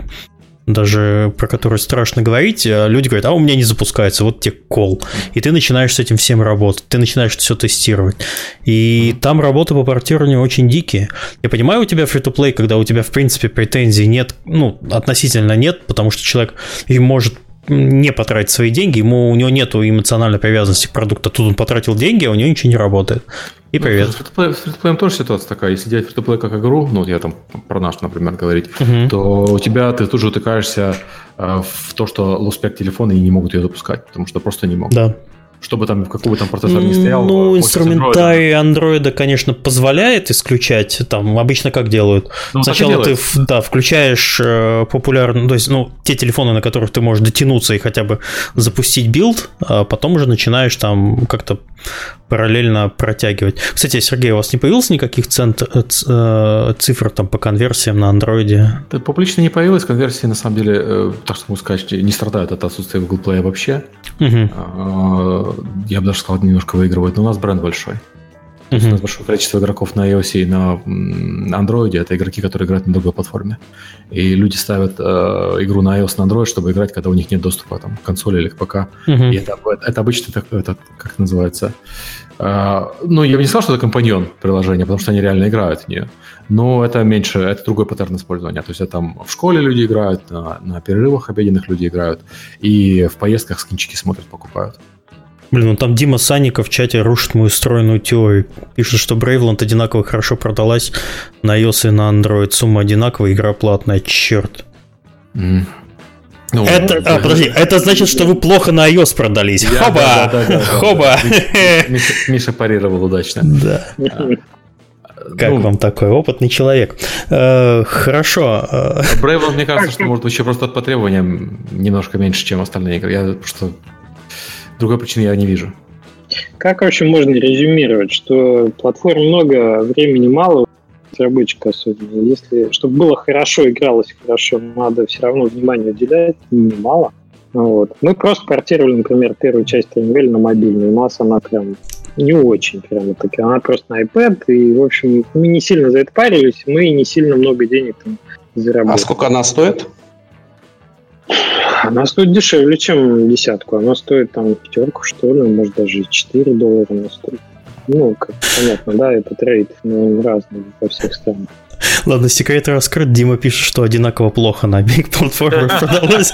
даже про которую страшно говорить, а люди говорят, а у меня не запускается, вот тебе кол. И ты начинаешь с этим всем работать, ты начинаешь все тестировать. И там работы по портированию очень дикие. Я понимаю, у тебя free-to-play, когда у тебя, в принципе, претензий нет, ну, относительно нет, потому что человек и может не потратить свои деньги, ему, у него нет эмоциональной привязанности к продукту, тут он потратил деньги, а у него ничего не работает. И ну, привет. Ну, с фритуплеем тоже ситуация такая. Если делать фритуплей как игру, ну, вот я там про наш, например, говорить, угу. то у тебя ты тут же утыкаешься э, в то, что лоспек телефона и не могут ее запускать, потому что просто не могут. Да чтобы там какой бы там процессор не стоял. Ну, инструментарий андроида, конечно, позволяет исключать. Там обычно как делают? Ну, Сначала ты да, включаешь э, популярные, то есть, ну, те телефоны, на которых ты можешь дотянуться и хотя бы запустить билд, а потом уже начинаешь там как-то параллельно протягивать. Кстати, Сергей, у вас не появилось никаких центр, э, э, цифр там по конверсиям на андроиде? Да, публично не появилось. Конверсии, на самом деле, так что могу сказать, не страдают от отсутствия Google Play вообще. Угу я бы даже сказал, немножко выигрывает, но у нас бренд большой. Есть у нас большое количество игроков на iOS и на Android. Это игроки, которые играют на другой платформе. И люди ставят э, игру на iOS, на Android, чтобы играть, когда у них нет доступа там, к консоли или к ПК. Uh-huh. И это, это обычно, это, это, как это называется, э, ну, я бы не сказал, что это компаньон приложения, потому что они реально играют в нее. Но это меньше, это другой паттерн использования. То есть это там в школе люди играют, на, на перерывах обеденных люди играют, и в поездках скинчики смотрят, покупают. Блин, ну там Дима Санников в чате рушит мою стройную теорию. Пишет, что Брейвланд одинаково хорошо продалась на iOS и на Android. Сумма одинаковая, игра платная. Черт. Mm. Ну, это, а, подожди, это значит, что вы плохо на iOS продались. Я, Хоба! Да, да, да, Хоба! Миша, Миша парировал удачно. Да. Как ну, вам такой опытный человек? Э, хорошо. Брейвланд, мне кажется, что может вообще просто по требованиям немножко меньше, чем остальные игры. Я просто Другой причины я не вижу. Как вообще можно резюмировать, что платформ много, времени мало, разработчика особенно. Если, чтобы было хорошо, игралось хорошо, надо все равно внимание уделять, немало. Вот. Мы просто портировали, например, первую часть Таймвель на мобильный. У нас она прям не очень прямо таки. Она просто на iPad, и, в общем, мы не сильно за это парились, мы не сильно много денег там заработали. А сколько она стоит? Она стоит дешевле, чем десятку. Она стоит там пятерку, что ли, может даже 4 доллара она стоит. Ну, как понятно, да, этот рейд ну, разный во всех странах. Ладно, секрет раскрыт. Дима пишет, что одинаково плохо на Big Platform продалось.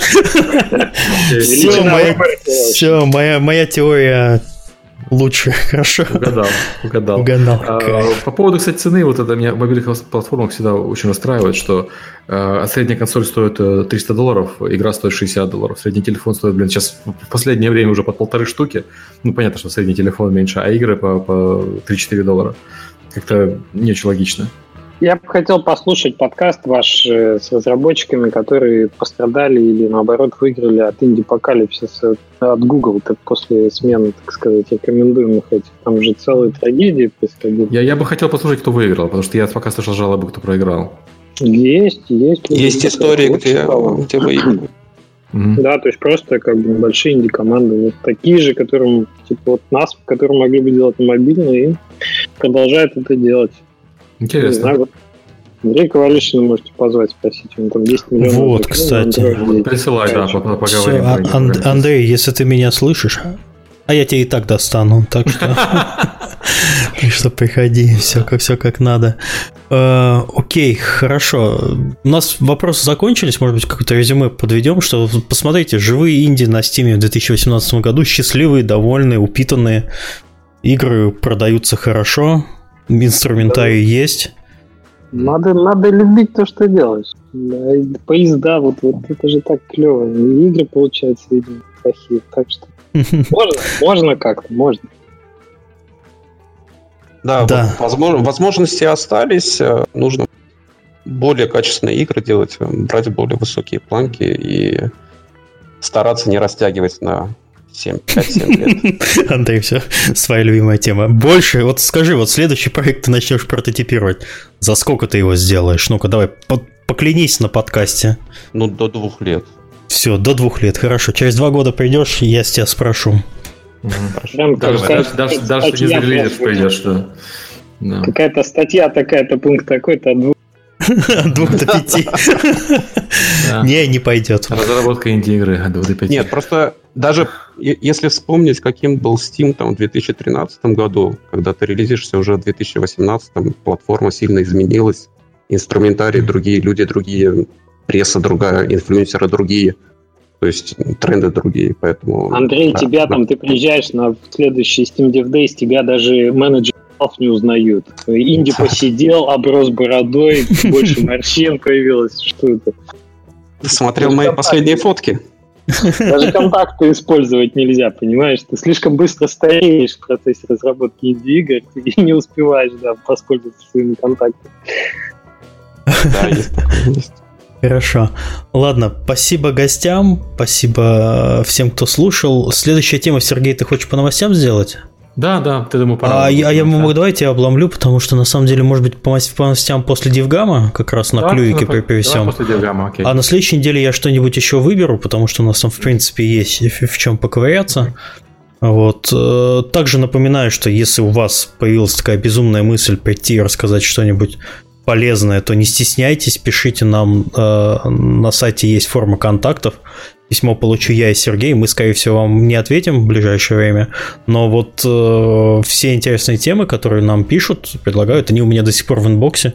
Все, моя теория лучше, хорошо. Угадал, угадал. Угадал. А, по поводу, кстати, цены, вот это меня в мобильных платформах всегда очень расстраивает, что э, средняя консоль стоит 300 э, долларов, игра стоит 60 долларов, средний телефон стоит, блин, сейчас в последнее время уже по полторы штуки, ну, понятно, что средний телефон меньше, а игры по, по 3-4 доллара. Как-то не очень логично. Я бы хотел послушать подкаст ваш э, с разработчиками, которые пострадали или, наоборот, выиграли от инди-апокалипсиса от Google так после смены, так сказать, рекомендуемых этих. Там же целые трагедии происходили. Я, я бы хотел послушать, кто выиграл, потому что я пока слышал жалобы, кто проиграл. Есть, есть. Есть истории, где, где выиграли. Mm-hmm. Да, то есть просто как бы небольшие инди-команды, вот такие же, которым, типа вот нас, которые могли бы делать на мобильные, и продолжают это делать. Интересно. знаю, Андрей Ковалишина можете позвать, спросить, он там 10 миллионов. Вот, кстати. Присылай, да, поговорим. Все, а, Анд- Андрей, если ты меня слышишь, а я тебя и так достану, так что... Так что приходи, все как, все как надо. Э, окей, хорошо. У нас вопросы закончились, может быть, какое-то резюме подведем, что посмотрите, живые инди на Steam в 2018 году, счастливые, довольные, упитанные, игры продаются хорошо, инструментарий да. есть. Надо, надо любить то, что делаешь. Да, поезда, вот, вот это же так клево. И игры получаются, видимо, плохие. Так что можно, можно как-то, можно. Да, да. Возможно, возможности остались. Э, нужно более качественные игры делать, э, брать более высокие планки и стараться не растягивать на 7, 5-7 лет. Андрей, все, своя любимая тема. Больше, вот скажи, вот следующий проект ты начнешь прототипировать. За сколько ты его сделаешь? Ну-ка, давай, поклянись на подкасте. Ну, до двух лет. Все, до двух лет, хорошо. Через два года придешь, я с тебя спрошу. Даже, не зарелизишь придешь, что... Какая-то статья такая-то, пункт такой-то, От двух до пяти. Не, не пойдет. Разработка инди-игры от двух до пяти. Нет, просто даже если вспомнить, каким был Steam там, в 2013 году, когда ты релизишься уже в 2018, платформа сильно изменилась, инструментарий другие, люди другие, пресса другая, инфлюенсеры другие. То есть тренды другие, поэтому... Андрей, да, тебя да. там, ты приезжаешь на следующий Steam Dev Days, тебя даже менеджер не узнают. Инди посидел, оброс бородой, больше морщин появилось. Что это? Ты смотрел мои последние фотки? Даже контакты использовать нельзя, понимаешь? Ты слишком быстро стареешь в процессе разработки инди-игр и не успеваешь да, воспользоваться своими контактами. Да, есть. Хорошо. Ладно, спасибо гостям, спасибо всем, кто слушал. Следующая тема, Сергей, ты хочешь по новостям сделать? Да, да, ты думаю, пора. А, я, а я могу, давайте я обломлю, потому что на самом деле, может быть, по, новостям после Дивгама, как раз на да, клюике при, при всем. после Дивгама, окей. А на следующей неделе я что-нибудь еще выберу, потому что у нас там, в принципе, есть в чем поковыряться. Вот. Э, также напоминаю, что если у вас появилась такая безумная мысль прийти и рассказать что-нибудь полезное, то не стесняйтесь, пишите нам. Э, на сайте есть форма контактов. Письмо получу я и Сергей. Мы, скорее всего, вам не ответим в ближайшее время. Но вот э, все интересные темы, которые нам пишут, предлагают, они у меня до сих пор в инбоксе.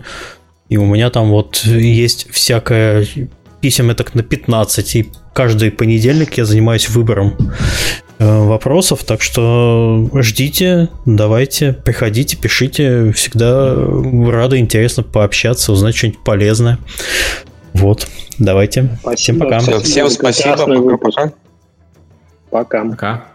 И у меня там вот есть всякое писем так на 15. И каждый понедельник я занимаюсь выбором вопросов, так что ждите, давайте, приходите, пишите, всегда рады, интересно пообщаться, узнать что-нибудь полезное. Вот, давайте, спасибо, всем пока. Всем спасибо, пока-пока. Пока. Пока.